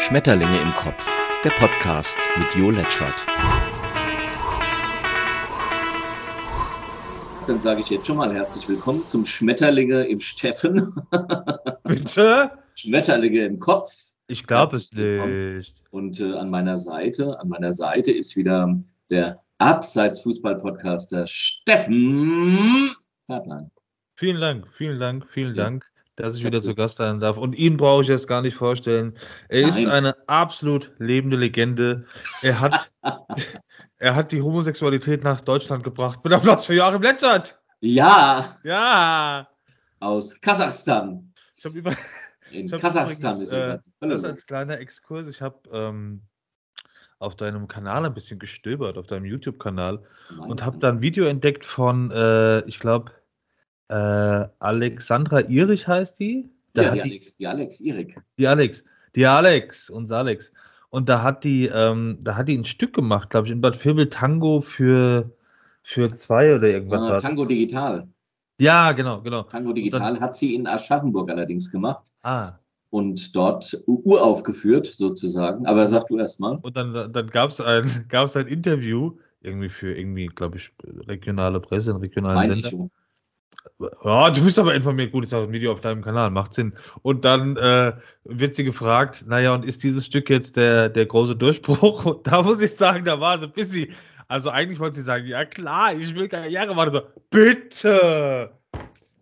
Schmetterlinge im Kopf, der Podcast mit Jo Letschert. Dann sage ich jetzt schon mal herzlich willkommen zum Schmetterlinge im Steffen. Bitte? Schmetterlinge im Kopf. Ich glaube es nicht. Und äh, an meiner Seite, an meiner Seite ist wieder der Abseits-Fußball-Podcaster Steffen Hartlein. Vielen Dank, vielen Dank, vielen Ja. Dank, dass ich wieder zu Gast sein darf. Und ihn brauche ich jetzt gar nicht vorstellen. Er ist Nein. eine absolut lebende Legende. Er hat, er hat die Homosexualität nach Deutschland gebracht. Mit Applaus für Joachim Letschert. Ja, Ja. aus Kasachstan. Ich habe über In Kasachstan übrigens, ist er. äh, das als kleiner Exkurs. Ich habe ähm, auf deinem Kanal ein bisschen gestöbert, auf deinem YouTube-Kanal. und habe da ein Video entdeckt von, äh, ich glaube, äh, Alexandra Irich heißt die. Da ja, die die, Alex, die Alex Erik. die Alex, die Alex, uns Alex. Und da hat die, ähm, da hat die ein Stück gemacht, glaube ich, in Bad Vilbel Tango für, für zwei oder irgendwas. Ah, war's. Tango Digital. ja, genau, genau. Tango Digital hat sie in Aschaffenburg allerdings gemacht Ah, und dort uraufgeführt sozusagen. Aber sag du erst mal. und dann, dann gab es ein, gab's ein Interview, irgendwie für irgendwie, glaube ich, regionale Presse, einen regionalen Meine Sender. So. Ja, du bist aber informiert. Gut, ist auch ein Video auf deinem Kanal, macht Sinn. Und dann äh, wird sie gefragt, naja, und ist dieses Stück jetzt der, der große Durchbruch? Und da muss ich sagen, da war sie ein bisschen. Also eigentlich wollte sie sagen, ja klar, ich will Karriere machen. So, bitte!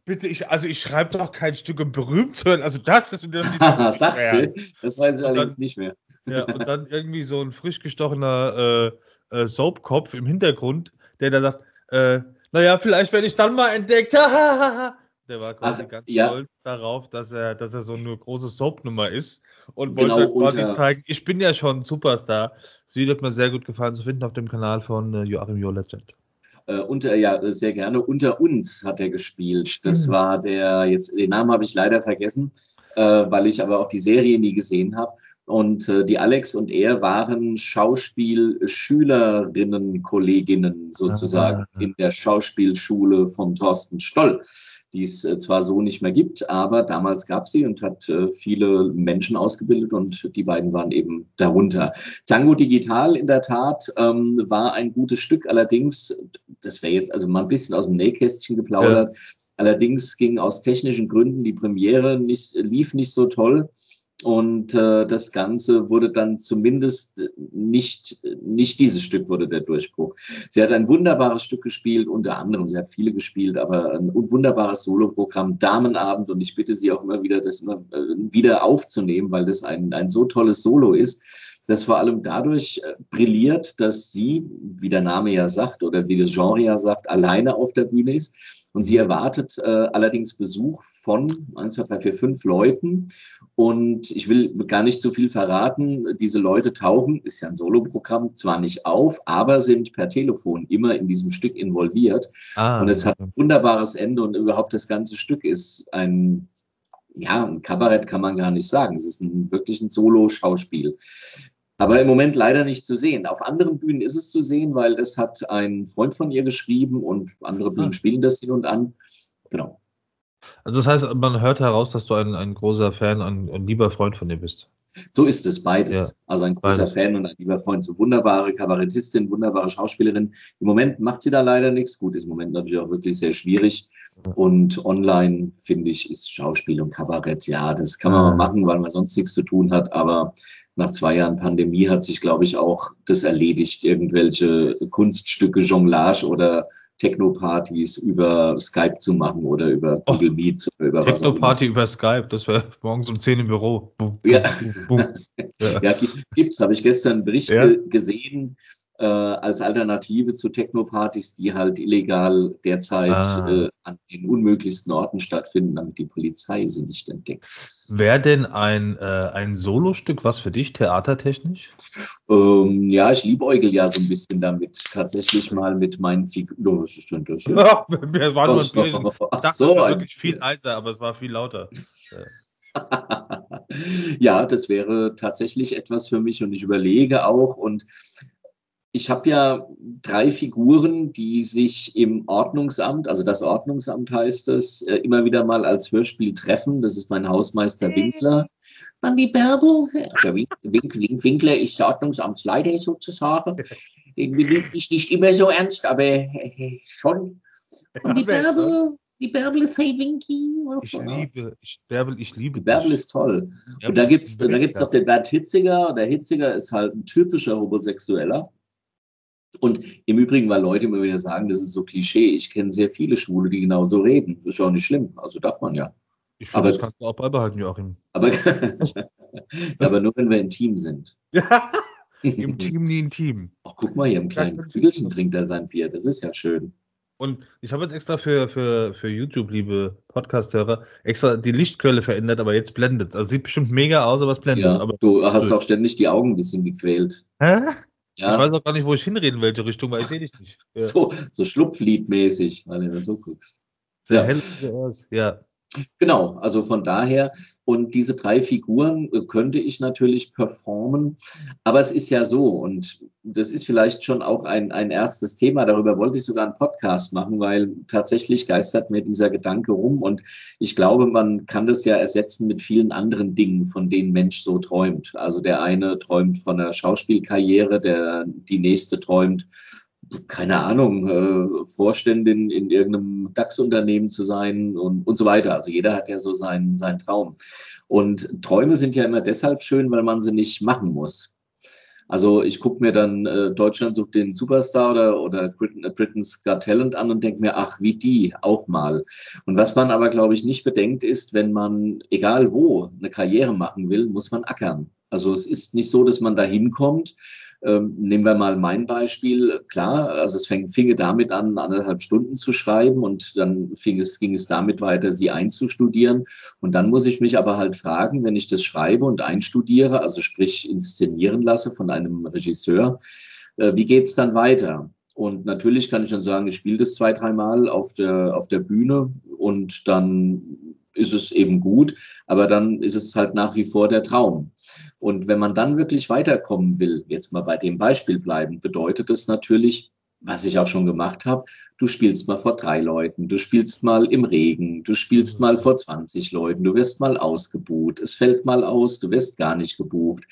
Bitte, ich, also ich schreibe doch kein Stück, um berühmt zu werden. Also das ist das die Sagt sie. Das weiß ich Und allerdings dann- nicht mehr. ja, und dann irgendwie so ein frisch gestochener äh, äh, Soapkopf im Hintergrund, der da sagt, äh, naja, vielleicht werde ich dann mal entdeckt. der war quasi Ach, ganz ja. stolz darauf, dass er, dass er so eine große Soapnummer ist und Genau, wollte quasi unter- zeigen, ich bin ja schon ein Superstar. Das Video hat mir sehr gut gefallen zu finden auf dem Kanal von äh, Joachim Jo Legend. Äh, unter, ja, äh, sehr gerne. Unter uns hat er gespielt. Das Mhm. war der, jetzt den Namen habe ich leider vergessen, äh, weil ich aber auch die Serie nie gesehen habe. Und äh, die Alex und er waren Schauspielschülerinnen, Kolleginnen sozusagen Ah. in der Schauspielschule von Thorsten Stoll, die es äh, zwar so nicht mehr gibt, aber damals gab sie und hat äh, viele Menschen ausgebildet und die beiden waren eben darunter. Tango Digital in der Tat ähm, war ein gutes Stück, allerdings, das wäre jetzt also mal ein bisschen aus dem Nähkästchen geplaudert, allerdings ging aus technischen Gründen die Premiere nicht, lief nicht so toll. Und äh, das Ganze wurde dann zumindest nicht, nicht dieses Stück wurde der Durchbruch. Sie hat ein wunderbares Stück gespielt, unter anderem, sie hat viele gespielt, aber ein wunderbares Soloprogramm, Damenabend. Und ich bitte Sie auch immer wieder, das immer äh, wieder aufzunehmen, weil das ein, ein so tolles Solo ist, das vor allem dadurch äh, brilliert, dass sie, wie der Name ja sagt oder wie das Genre ja sagt, alleine auf der Bühne ist. Und sie erwartet äh, allerdings Besuch von 1, 2, 3, 4, 5 Leuten. Und ich will gar nicht so viel verraten. Diese Leute tauchen, ist ja ein Soloprogramm, zwar nicht auf, aber sind per Telefon immer in diesem Stück involviert. Ah, Und es hat ein wunderbares Ende und überhaupt das ganze Stück ist ein, ja, ein Kabarett kann man gar nicht sagen. Es ist ein, wirklich ein Solo-Schauspiel. Aber im Moment leider nicht zu sehen. Auf anderen Bühnen ist es zu sehen, weil das hat ein Freund von ihr geschrieben und andere Bühnen Ah. spielen das hin und an. Genau. Also das heißt, man hört heraus, dass du ein, ein großer Fan, ein, ein lieber Freund von dir bist. So ist es beides. Ja, also ein großer beides. Fan und ein lieber Freund. So wunderbare Kabarettistin, wunderbare Schauspielerin. Im Moment macht sie da leider nichts. Gut, ist im Moment natürlich auch wirklich sehr schwierig. Und online, finde ich, ist Schauspiel und Kabarett, ja, das kann man mal machen, weil man sonst nichts zu tun hat. Aber nach zwei Jahren Pandemie hat sich, glaube ich, auch das erledigt, irgendwelche Kunststücke, Jonglage oder Techno-Partys über Skype zu machen oder über Oh. Google Meet oder über was. Techno-Party über Skype, das wäre morgens um 10 im Büro. Bum, Ja. bum, bum. Ja. Ja, gi- gibt's, habe ich gestern einen Bericht Ja. ge- gesehen, äh, als Alternative zu Techno-Partys, die halt illegal derzeit Ah. äh, an den unmöglichsten Orten stattfinden, damit die Polizei sie nicht entdeckt. Wäre denn ein, äh, ein Solostück was für dich, theatertechnisch? Ähm, ja, ich liebäugel ja so ein bisschen damit, tatsächlich mal mit meinen Figuren. Was ist denn das hier? Ja, es war nur ein Bierchen. Ich Ach dachte, so, es war wirklich viel leiser, aber es war viel lauter. ja, das wäre tatsächlich etwas für mich und ich überlege auch und ich habe ja drei Figuren, die sich im Ordnungsamt, also das Ordnungsamt heißt es, äh, immer wieder mal als Hörspiel treffen. Das ist mein Hausmeister Winkler, Dann die Bärbel, der Wink, Wink, Wink, Winkler ist Ordnungsamtsleiter sozusagen. Den nehme ich nicht immer so ernst, aber äh, schon. Und die Bärbel, die Bärbel ist Hey Winky. Was Ich liebe, ich, Bärbel, ich liebe Die Bärbel dich. ist toll. Bärbel Und da mega. gibt's noch den Bert Hitziger. Der Hitziger ist halt ein typischer Homosexueller. Und im Übrigen, weil Leute immer wieder sagen, das ist so Klischee, ich kenne sehr viele Schwule, die genauso reden. Ist ja auch nicht schlimm. Also darf man ja. Ich finde, aber- das kannst du auch beibehalten, Joachim. Aber, aber nur wenn wir intim sind. Im Team nie im Team. Ach, guck mal, hier im kleinen Kügelchen trinkt er sein Bier. Das ist ja schön. Und ich habe jetzt extra für, für, für YouTube, liebe Podcast-Hörer, extra die Lichtquelle verändert, aber jetzt blendet Also sieht bestimmt mega aus, aber es blendet. Ja, aber, du hast auch ständig die Augen ein bisschen gequält. Hä? Ja, Ich weiß auch gar nicht, wo ich hinrede, in welche Richtung, weil ich sehe dich nicht. Ja. so, so Schlupfliedmäßig, weil du so guckst. Sehr Ja. Ja. Genau, also von daher, und diese drei Figuren äh, könnte ich natürlich performen, aber es ist ja so, und das ist vielleicht schon auch ein, ein erstes Thema, darüber wollte ich sogar einen Podcast machen, weil tatsächlich geistert mir dieser Gedanke rum. Und ich glaube, man kann das ja ersetzen mit vielen anderen Dingen, von denen Mensch so träumt. Also der eine träumt von einer Schauspielkarriere, der die nächste träumt, keine Ahnung, äh, Vorständin in irgendeinem DAX-Unternehmen zu sein und, und so weiter. Also jeder hat ja so seinen, seinen Traum. Und Träume sind ja immer deshalb schön, weil man sie nicht machen muss. Also ich gucke mir dann äh, Deutschland sucht den Superstar oder, oder Britain, Britain's Got Talent an und denke mir, ach, wie die, auch mal. Und was man aber, glaube ich, nicht bedenkt, ist, wenn man, egal wo, eine Karriere machen will, muss man ackern. Also es ist nicht so, dass man da hinkommt. Ähm, nehmen wir mal mein Beispiel. Klar, also es fäng, finge damit an, anderthalb Stunden zu schreiben und dann fing es, ging es damit weiter, sie einzustudieren. Und dann muss ich mich aber halt fragen, wenn ich das schreibe und einstudiere, also sprich inszenieren lasse von einem Regisseur, äh, wie geht's dann weiter? Und natürlich kann ich dann sagen, ich spiele das zwei, dreimal auf der, auf der Bühne und dann ist es eben gut, aber dann ist es halt nach wie vor der Traum. Und wenn man dann wirklich weiterkommen will, jetzt mal bei dem Beispiel bleiben, bedeutet es natürlich, was ich auch schon gemacht habe, du spielst mal vor drei Leuten, du spielst mal im Regen, du spielst mal vor 20 Leuten, du wirst mal ausgebucht, es fällt mal aus, du wirst gar nicht gebucht.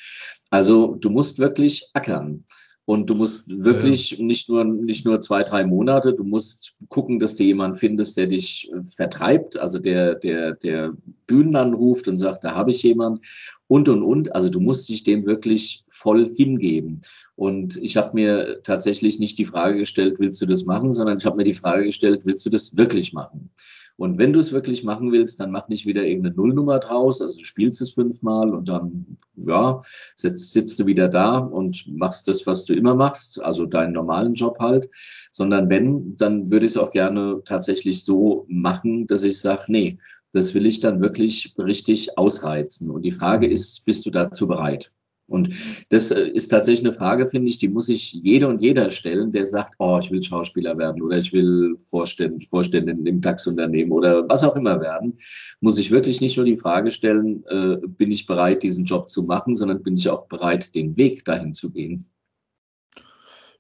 Also du musst wirklich ackern. Und du musst wirklich ja. nicht nur, nicht nur zwei, drei Monate, du musst gucken, dass du jemanden findest, der dich äh, vertreibt, also der, der, der Bühnen anruft und sagt, da habe ich jemand und, und, und. Also du musst dich dem wirklich voll hingeben. Und ich habe mir tatsächlich nicht die Frage gestellt, willst du das machen, sondern ich habe mir die Frage gestellt, willst du das wirklich machen? Und wenn du es wirklich machen willst, dann mach nicht wieder irgendeine Nullnummer draus. Also du spielst es fünfmal und dann, ja, sitzt, sitzt du wieder da und machst das, was du immer machst, also deinen normalen Job halt. Sondern wenn, dann würde ich es auch gerne tatsächlich so machen, dass ich sage, nee, das will ich dann wirklich richtig ausreizen. Und die Frage ist, bist du dazu bereit? Und das ist tatsächlich eine Frage, finde ich, die muss sich jeder und jeder stellen, der sagt, oh, ich will Schauspieler werden oder ich will Vorständ, Vorständin im DAX-Unternehmen oder was auch immer werden, muss ich wirklich nicht nur die Frage stellen, äh, bin ich bereit, diesen Job zu machen, sondern bin ich auch bereit, den Weg dahin zu gehen.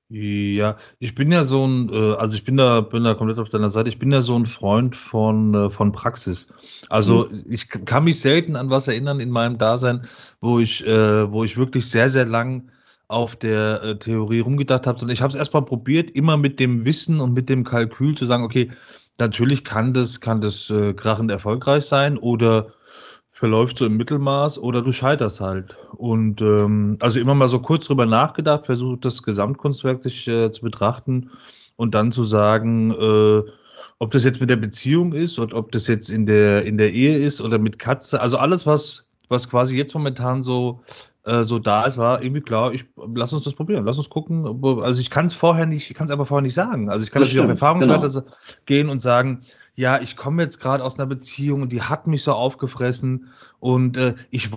Ja, ich bin ja so ein, äh, also ich bin da, bin da komplett auf deiner Seite. Ich bin ja so ein Freund von, äh, von Praxis. Also mhm. ich kann mich selten an was erinnern in meinem Dasein, wo ich, äh, wo ich wirklich sehr, sehr lang auf der äh, Theorie rumgedacht habe, sondern ich habe es erstmal probiert, immer mit dem Wissen und mit dem Kalkül zu sagen, okay, natürlich kann das, kann das äh, krachend erfolgreich sein oder verläuft so im Mittelmaß oder du scheiterst halt. Und ähm, also immer mal so kurz drüber nachgedacht, versucht das Gesamtkunstwerk sich äh, zu betrachten und dann zu sagen, äh, ob das jetzt mit der Beziehung ist oder ob das jetzt in der in der Ehe ist oder mit Katze. Also alles, was was quasi jetzt momentan so äh, so da ist, war irgendwie klar. Ich lass uns das probieren, lass uns gucken. Also ich kann es vorher nicht, ich kann es einfach vorher nicht sagen. Also ich kann Das natürlich auf stimmt, Erfahrungswerte genau. gehen und sagen, ja, ich komme jetzt gerade aus einer Beziehung und die hat mich so aufgefressen und äh, ich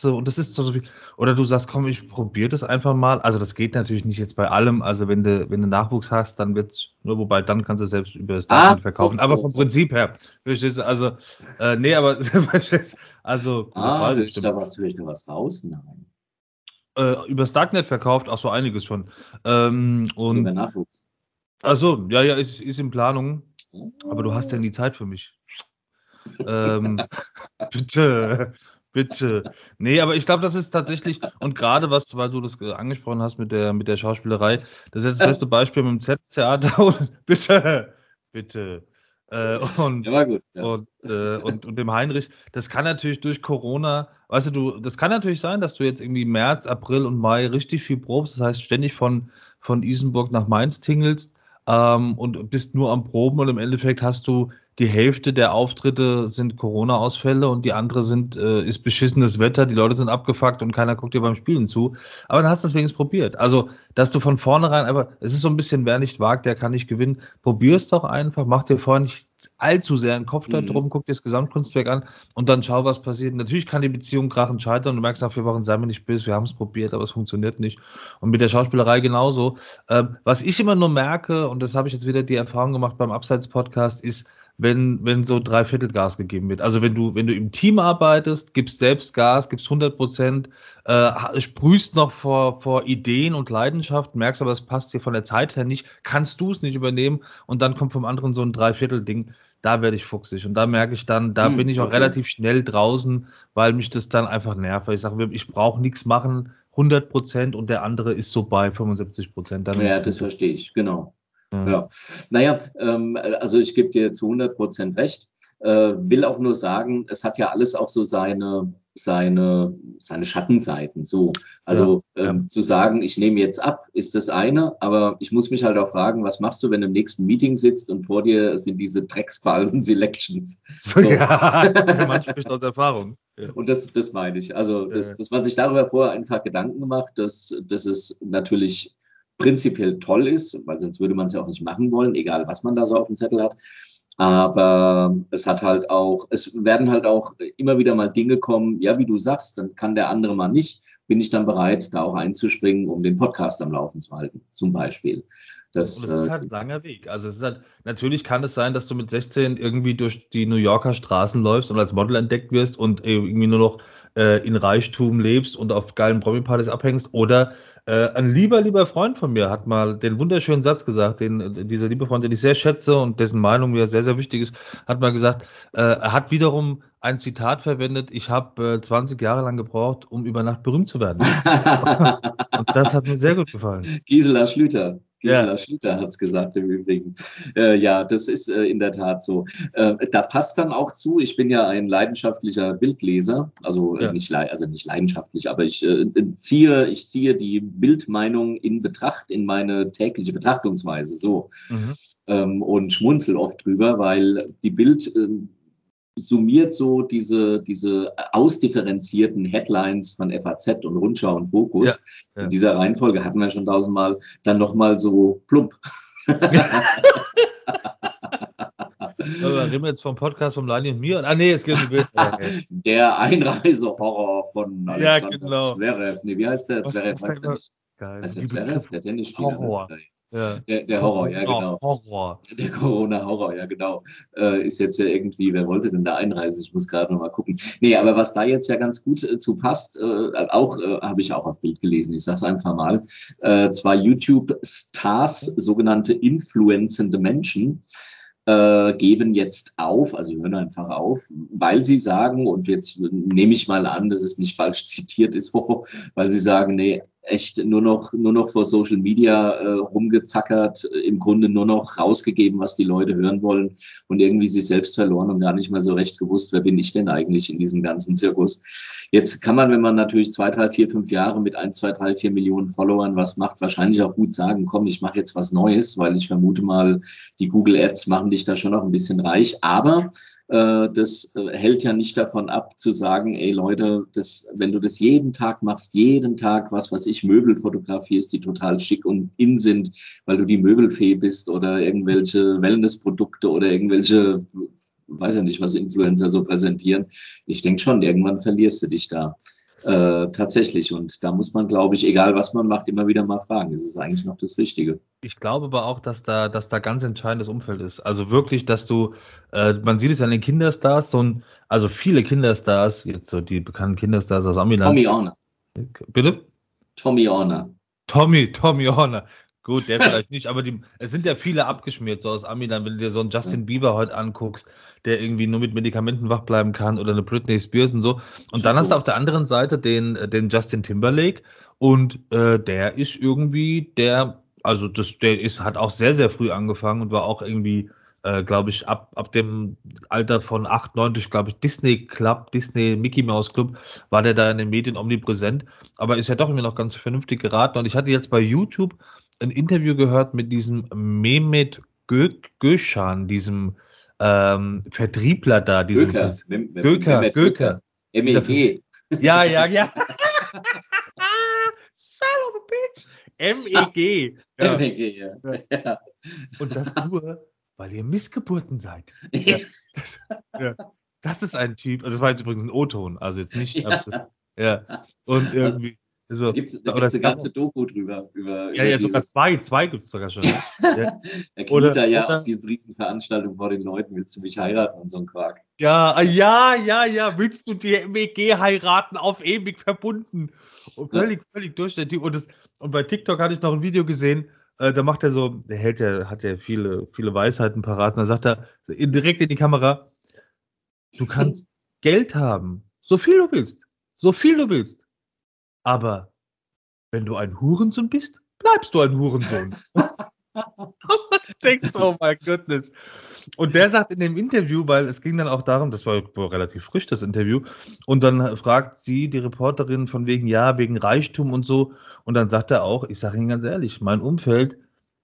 so und das ist so viel. Oder du sagst, komm, ich probiere das einfach mal. Also das geht natürlich nicht jetzt bei allem. Also wenn du wenn du Nachwuchs hast, dann wird's nur wobei dann kannst du selbst über das Ah, Darknet verkaufen. oh, Aber vom. Prinzip her, verstehst du? Also äh, nee, aber verstehst, also Ah, ich stimmt. da was, ich da was raus? Nein. äh, über das Darknet verkauft, auch so einiges schon. Ähm, Über und Nachwuchs. Also ja, ja, ist, ist in Planung. Aber du hast ja nie Zeit für mich. Ähm, bitte, bitte. Nee, aber ich glaube, das ist tatsächlich, und gerade was, weil du das angesprochen hast mit der, mit der Schauspielerei, das ist jetzt das beste Beispiel mit dem Z-Theater. bitte, bitte. Äh, und, ja, gut, ja. und, äh, und, und, dem Heinrich, das kann natürlich durch Corona, weißt du, du, das kann natürlich sein, dass du jetzt irgendwie März, April und Mai richtig viel probst, das heißt ständig von, von Isenburg nach Mainz tingelst ähm, und bist nur am Proben und im Endeffekt hast du die Hälfte der Auftritte sind Corona-Ausfälle und die andere sind, äh, ist beschissenes Wetter, die Leute sind abgefuckt und keiner guckt dir beim Spielen zu. Aber dann hast du es wenigstens probiert. Also, dass du von vornherein, aber es ist so ein bisschen, wer nicht wagt, der kann nicht gewinnen. Probier es doch einfach, mach dir vorher nicht allzu sehr einen Kopf mhm. drum, guck dir das Gesamtkunstwerk an und dann schau, was passiert. Natürlich kann die Beziehung krachend scheitern. Du merkst nach vier Wochen, sei mir nicht böse, wir haben es probiert, aber es funktioniert nicht. Und mit der Schauspielerei genauso. Ähm, was ich immer nur merke, und das habe ich jetzt wieder die Erfahrung gemacht beim Abseits-Podcast, ist, wenn, wenn so drei Viertel Gas gegeben wird. Also wenn du, wenn du im Team arbeitest, gibst selbst Gas, gibst 100 Prozent, äh, sprühst noch vor, vor Ideen und Leidenschaft, merkst aber, es passt dir von der Zeit her nicht, kannst du es nicht übernehmen und dann kommt vom anderen so ein Dreiviertel-Ding. Da werde ich fuchsig und da merke ich dann, da hm, bin ich auch okay. relativ schnell draußen, weil mich das dann einfach nervt. Ich sage, ich brauche nichts machen, 100 Prozent und der andere ist so bei 75 Prozent. Ja, das verstehe ich, genau. Mhm. Ja, naja, ähm, also ich gebe dir zu 100 Prozent recht. Äh, will auch nur sagen, es hat ja alles auch so seine, seine, seine Schattenseiten. So, also ja, ähm, ja. zu sagen, ich nehme jetzt ab, ist das eine, aber ich muss mich halt auch fragen, was machst du, wenn du im nächsten Meeting sitzt und vor dir sind diese Drecksbalsen Selections. So. Ja, man spricht aus Erfahrung. Und das, das meine ich. Also, dass, dass man sich darüber vorher einfach Gedanken gemacht, dass, dass es natürlich prinzipiell toll ist, weil sonst würde man es ja auch nicht machen wollen, egal was man da so auf dem Zettel hat. Aber es hat halt auch, es werden halt auch immer wieder mal Dinge kommen, ja, wie du sagst, dann kann der andere mal nicht, bin ich dann bereit, da auch einzuspringen, um den Podcast am Laufen zu halten, zum Beispiel. Das, das ist halt ein langer Weg. Also es ist halt, natürlich kann es sein, dass du mit 16 irgendwie durch die New Yorker Straßen läufst und als Model entdeckt wirst und irgendwie nur noch äh, in Reichtum lebst und auf geilen Promi-Partys abhängst. Oder äh, ein lieber, lieber Freund von mir hat mal den wunderschönen Satz gesagt, den dieser liebe Freund, den ich sehr schätze und dessen Meinung mir sehr, sehr wichtig ist, hat mal gesagt, äh, er hat wiederum ein Zitat verwendet, ich habe äh, 20 Jahre lang gebraucht, um über Nacht berühmt zu werden. und das hat mir sehr gut gefallen. Gisela Schlüter. Gisela ja. Schlüter hat es gesagt im Übrigen. Äh, ja, das ist äh, in der Tat so. Äh, da passt dann auch zu, ich bin ja ein leidenschaftlicher Bildleser, also, äh, ja. nicht, also nicht leidenschaftlich, aber ich, äh, ziehe, ich ziehe die Bildmeinung in Betracht, in meine tägliche Betrachtungsweise so. Mhm. Ähm, und schmunzel oft drüber, weil die Bild ähm, summiert so diese, diese ausdifferenzierten Headlines von FAZ und Rundschau und Fokus. Ja, ja. In dieser Reihenfolge hatten wir schon tausendmal dann nochmal so plump. Wir reden jetzt vom Podcast von Lani und mir. Ah, nee, es geht um Der Einreisehorror von Alexander ja, genau. Zverev. Nee, wie heißt der? Zverev heißt der nicht. Geil. Heißt der Zverev? Der Tennisspieler. Horror. Ja. Der, der Horror, ja, genau. Horror. Der Corona-Horror, ja, genau. Äh, ist jetzt ja irgendwie, wer wollte denn da einreisen? Ich muss gerade noch mal gucken. Nee, aber was da jetzt ja ganz gut äh, zu passt, äh, auch äh, habe ich auch auf Bild gelesen, ich sage es einfach mal, äh, zwei YouTube-Stars, sogenannte influenzende Menschen, äh, geben jetzt auf, also hören einfach auf, weil sie sagen, und jetzt nehme ich mal an, dass es nicht falsch zitiert ist, weil sie sagen, nee, echt nur noch, nur noch vor Social Media äh, rumgezackert, im Grunde nur noch rausgegeben, was die Leute hören wollen und irgendwie sich selbst verloren und gar nicht mehr so recht gewusst, wer bin ich denn eigentlich in diesem ganzen Zirkus. Jetzt kann man, wenn man natürlich zwei, drei, vier, fünf Jahre mit ein, zwei, drei, vier Millionen Followern was macht, wahrscheinlich auch gut sagen, komm, ich mache jetzt was Neues, weil ich vermute mal, die Google Ads machen dich da schon noch ein bisschen reich. Aber äh, das äh, hält ja nicht davon ab zu sagen, ey Leute, das, wenn du das jeden Tag machst, jeden Tag, was weiß ich, Möbel fotografierst, die total schick und in sind, weil du die Möbelfee bist oder irgendwelche Wellnessprodukte oder irgendwelche, weiß ja nicht, was Influencer so präsentieren. Ich denke schon, irgendwann verlierst du dich da. Äh, tatsächlich. Und da muss man, glaube ich, egal was man macht, immer wieder mal fragen, ist es eigentlich noch das Richtige? Ich glaube aber auch, dass da, dass da ganz entscheidendes Umfeld ist. Also wirklich, dass du, äh, man sieht es an den Kinderstars, so ein, also viele Kinderstars, jetzt so die bekannten Kinderstars aus Amiland. Tommy Orner. Bitte? Tommy Orner. Tommy, Tommy Horner. Gut, der vielleicht nicht, aber die, es sind ja viele abgeschmiert, so aus Amiland, wenn du dir so einen Justin Bieber heute anguckst, der irgendwie nur mit Medikamenten wach bleiben kann oder eine Britney Spears und so. Und dann hast du auf der anderen Seite den, den Justin Timberlake und äh, der ist irgendwie der, also das, der ist, hat auch sehr, sehr früh angefangen und war auch irgendwie, äh, glaube ich, ab, ab dem Alter von 8, 9 durch, glaube ich, Disney Club, Disney Mickey Mouse Club, war der da in den Medien omnipräsent, aber ist ja doch immer noch ganz vernünftig geraten. Und ich hatte jetzt bei YouTube ein Interview gehört mit diesem Mehmet Gö Göschan, diesem ähm, Vertriebler da, diesem Göker, Vers- Göker, Göker. MEG. Ja, ja, ja. Son of a bitch. MEG. Ja. MEG, ja. ja. Und das nur, weil ihr Missgeburten seid. Ja. Das, ja. das ist ein Typ, also das war jetzt übrigens ein O-Ton, also jetzt nicht, Ja. das, ja. Und irgendwie, also, Da gibt es eine ganze Doku drüber. Über, ja, über ja, sogar zwei, zwei gibt es sogar schon. Ja. Ja. Er kniet da ja oder- auf diesen riesen Veranstaltungen vor den Leuten, willst du mich heiraten und so ein Quark. Ja, ah, ja, ja, ja. Willst du die MEG heiraten auf ewig verbunden? Und völlig, völlig durch der Typ. Und, das, und bei TikTok hatte ich noch ein Video gesehen, äh, da macht er so, der hält ja, hat ja viele, viele Weisheiten parat. Und da sagt er direkt in die Kamera: Du kannst Geld haben, so viel du willst, so viel du willst. Aber wenn du ein Hurensohn bist, bleibst du ein Hurensohn. du denkst, oh mein Goodness. Und der sagt in dem Interview, weil es ging dann auch darum, das war relativ frisch, das Interview, und dann fragt sie, die Reporterin, von wegen, ja, wegen Reichtum und so. Und dann sagt er auch, ich sage Ihnen ganz ehrlich, mein Umfeld,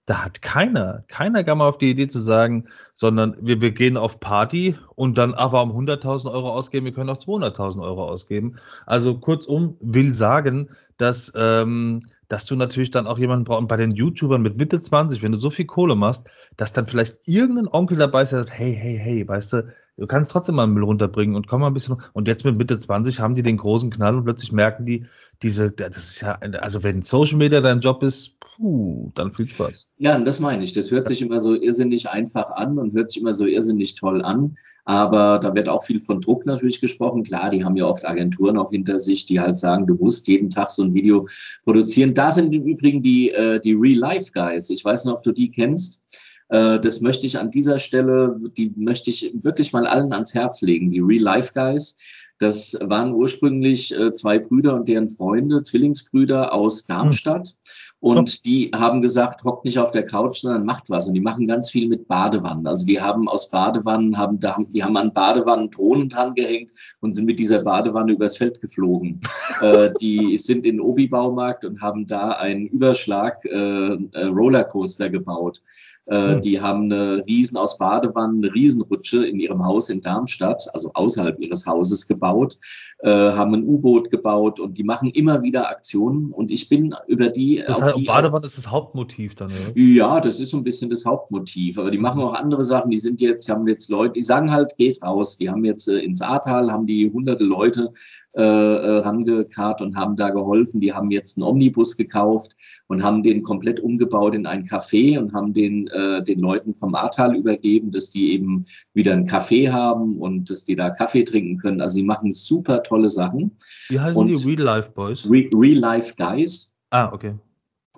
da hat keiner, keiner kam auf die Idee zu sagen, sondern wir, wir gehen auf Party und dann, ah, warum 100.000 Euro ausgeben, wir können auch 200.000 Euro ausgeben. Also kurzum, will sagen, dass, ähm, dass du natürlich dann auch jemanden brauchst, und bei den YouTubern mit Mitte 20, wenn du so viel Kohle machst, dass dann vielleicht irgendein Onkel dabei ist, der sagt, hey, hey, hey, weißt du, du kannst trotzdem mal einen Müll runterbringen und komm mal ein bisschen. Und jetzt mit Mitte 20 haben die den großen Knall und plötzlich merken die, diese, das ist ja, also wenn Social Media dein Job ist, puh, dann viel Spaß. Ja, das meine ich. Das hört sich immer so irrsinnig einfach an und hört sich immer so irrsinnig toll an. Aber da wird auch viel von Druck natürlich gesprochen. Klar, die haben ja oft Agenturen auch hinter sich, die halt sagen, du musst jeden Tag so ein Video produzieren. Da sind im Übrigen die, äh, die Real-Life-Guys. Ich weiß nicht, ob du die kennst. Äh, das möchte ich an dieser Stelle, die möchte ich wirklich mal allen ans Herz legen. Die Real-Life-Guys. Das waren ursprünglich äh, zwei Brüder und deren Freunde, Zwillingsbrüder aus Darmstadt. Und die haben gesagt, hockt nicht auf der Couch, sondern macht was. Und die machen ganz viel mit Badewannen. Also die haben aus Badewannen, haben, da, die haben an Badewannen Drohnen dran gehängt und sind mit dieser Badewanne übers Feld geflogen. äh, die sind in den Obi-Baumarkt und haben da einen Überschlag äh, äh, Rollercoaster gebaut. Äh, Hm. Die haben eine Riesen aus Badewannen, eine Riesenrutsche in ihrem Haus in Darmstadt, also außerhalb ihres Hauses gebaut, äh, haben ein U-Boot gebaut und die machen immer wieder Aktionen. Und ich bin über die. Das heißt, die Badewanne ist das Hauptmotiv dann, ja. ja, das ist so ein bisschen das Hauptmotiv. Aber die machen auch andere Sachen. Die sind jetzt, haben jetzt Leute, die sagen halt, geht raus. Die haben jetzt äh, ins Ahrtal, haben die hunderte Leute äh, äh, rangekarrt und haben da geholfen. Die haben jetzt einen Omnibus gekauft und haben den komplett umgebaut in ein Café und haben den, äh, den Leuten vom Ahrtal übergeben, dass die eben wieder ein Café haben und dass die da Kaffee trinken können. Also die machen super tolle Sachen. Wie heißen Und- die Real Life Boys? Re Real Life Guys. ah, okay.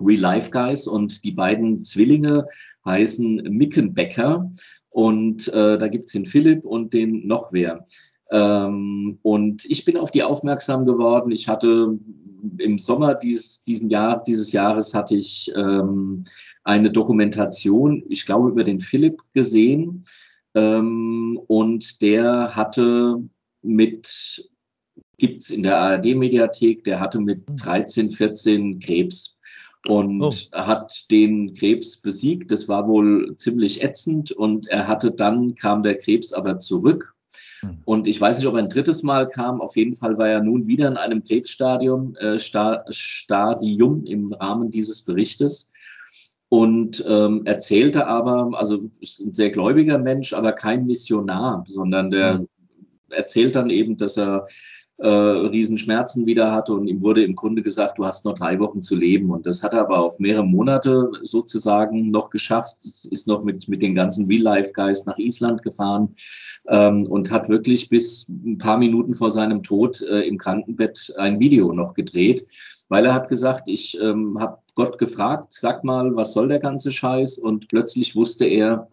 Real Life Guys und die beiden Zwillinge heißen Mickenbecker und äh, da gibt's den Philipp und den noch wer. Ähm, und ich bin auf die aufmerksam geworden. Ich hatte im Sommer dieses, diesen Jahr, dieses Jahres hatte ich ähm, eine Dokumentation, ich glaube, über den Philipp gesehen. Ähm, und der hatte mit, gibt's in der ARD-Mediathek, der hatte mit 13, 14 Krebs und Oh. hat den Krebs besiegt. Das war wohl ziemlich ätzend und er hatte dann, kam der Krebs aber zurück. Hm. Und ich weiß nicht, ob er ein drittes Mal kam. Auf jeden Fall war er nun wieder in einem Krebsstadium, äh, Sta Stadium im Rahmen dieses Berichtes. Und ähm, erzählte aber, also ist ein sehr gläubiger Mensch, aber kein Missionar, sondern der Hm. erzählt dann eben, dass er äh, Riesenschmerzen wieder hatte und ihm wurde im Grunde gesagt, du hast noch drei Wochen zu leben. Und das hat er aber auf mehrere Monate sozusagen noch geschafft. Es ist noch mit, mit den ganzen Real-Life-Guys nach Island gefahren ähm, und hat wirklich bis ein paar Minuten vor seinem Tod äh, im Krankenbett ein Video noch gedreht. weil er hat gesagt, ich ähm, habe Gott gefragt, sag mal, was soll der ganze Scheiß? Und plötzlich wusste er,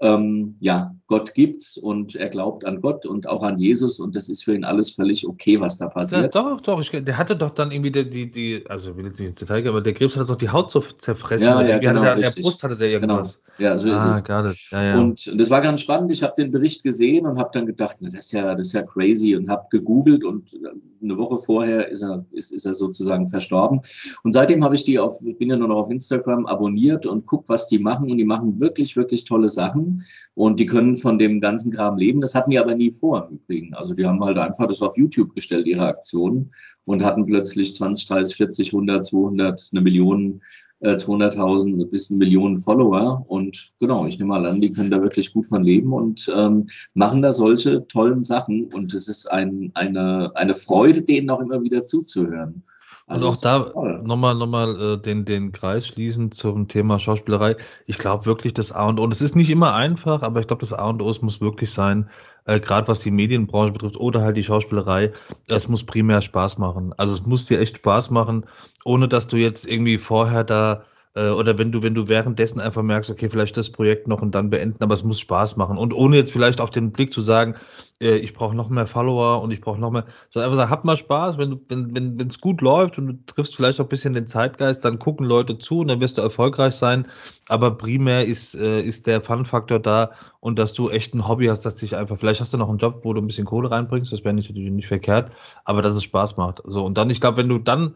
ähm, ja, Gott gibt's und er glaubt an Gott und auch an Jesus und das ist für ihn alles völlig okay, was da passiert. Ja, doch, doch, ich, der hatte doch dann irgendwie die, die, die, also ich will jetzt nicht ins Detail gehen, aber der Krebs hat doch die Haut so zerfressen. Ja, ja, genau, der, der Brust hatte der irgendwas. Genau. Ja, so ah, ist es. Ja, ja. Und, und das war ganz spannend. Ich habe den Bericht gesehen und habe dann gedacht, na, das ist ja, das ist ja crazy und habe gegoogelt und eine Woche vorher ist er, ist, ist er sozusagen verstorben. Und seitdem habe ich die auf, ich bin ja nur noch auf Instagram abonniert und guck, was die machen und die machen wirklich, wirklich tolle Sachen und die können von dem ganzen Kram leben. Das hatten die aber nie vor im Übrigen. Also die haben halt einfach das auf YouTube gestellt, ihre Aktionen und hatten plötzlich 20, 30, 40, 100, 200, eine Million 200.000 äh, bis eine Million Follower. Und genau, ich nehme mal an, die können da wirklich gut von leben und ähm, machen da solche tollen Sachen. Und es ist ein, eine, eine Freude, denen auch immer wieder zuzuhören. Also, also auch da nochmal noch mal, äh, den, den Kreis schließen zum Thema Schauspielerei. Ich glaube wirklich, das A und O, und es ist nicht immer einfach, aber ich glaube, das A und O muss wirklich sein, äh, gerade was die Medienbranche betrifft oder halt die Schauspielerei, es muss primär Spaß machen. Also es muss dir echt Spaß machen, ohne dass du jetzt irgendwie vorher da äh, oder wenn du, wenn du währenddessen einfach merkst, okay, vielleicht das Projekt noch und dann beenden, aber es muss Spaß machen. Und ohne jetzt vielleicht auf den Blick zu sagen, äh, ich brauche noch mehr Follower und ich brauche noch mehr, sondern einfach sagen, hab mal Spaß, wenn du, wenn, wenn, wenn es gut läuft und du triffst vielleicht auch ein bisschen den Zeitgeist, dann gucken Leute zu und dann wirst du erfolgreich sein. Aber primär ist, äh, ist der Fun-Faktor da und dass du echt ein Hobby hast, dass dich einfach, vielleicht hast du noch einen Job, wo du ein bisschen Kohle reinbringst, das wäre natürlich nicht verkehrt, aber dass es Spaß macht. So, und dann, ich glaube, wenn du dann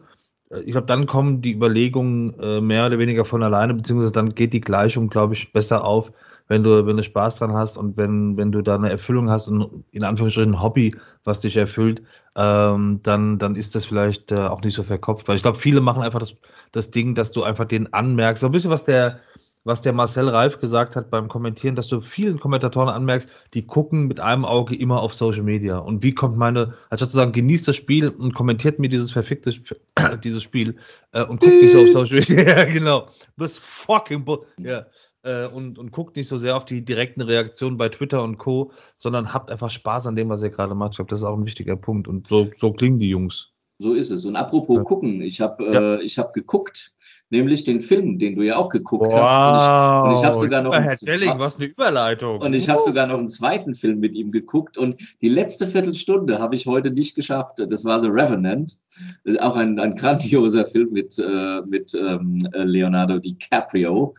ich glaube, dann kommen die Überlegungen äh, mehr oder weniger von alleine, beziehungsweise dann geht die Gleichung, glaube ich, besser auf, wenn du, wenn du Spaß dran hast und wenn, wenn du da eine Erfüllung hast und in Anführungsstrichen ein Hobby, was dich erfüllt, ähm, dann, dann ist das vielleicht äh, auch nicht so verkopft. Weil ich glaube, viele machen einfach das, das Ding, dass du einfach den anmerkst. So ein bisschen was der, was der Marcel Reif gesagt hat beim Kommentieren, dass du vielen Kommentatoren anmerkst, die gucken mit einem Auge immer auf Social Media. Und wie kommt meine, also sozusagen genießt das Spiel und kommentiert mir dieses verfickte dieses Spiel äh, und guckt nicht so auf Social Media. ja, genau. This fucking bull. Ja. Äh, und, und guckt nicht so sehr auf die direkten Reaktionen bei Twitter und Co., sondern habt einfach Spaß an dem, was ihr gerade macht. Ich glaube, das ist auch ein wichtiger Punkt. Und so, so klingen die Jungs. So ist es. Und apropos ja. gucken, ich habe ja. äh, hab geguckt nämlich den Film, den du ja auch geguckt wow. hast. Und ich, und ich habe sogar noch Herr Delling, was eine Überleitung. Und ich habe sogar noch einen zweiten Film mit ihm geguckt und die letzte Viertelstunde habe ich heute nicht geschafft. Das war The Revenant, das ist auch ein, ein grandioser Film mit äh, mit ähm, Leonardo DiCaprio.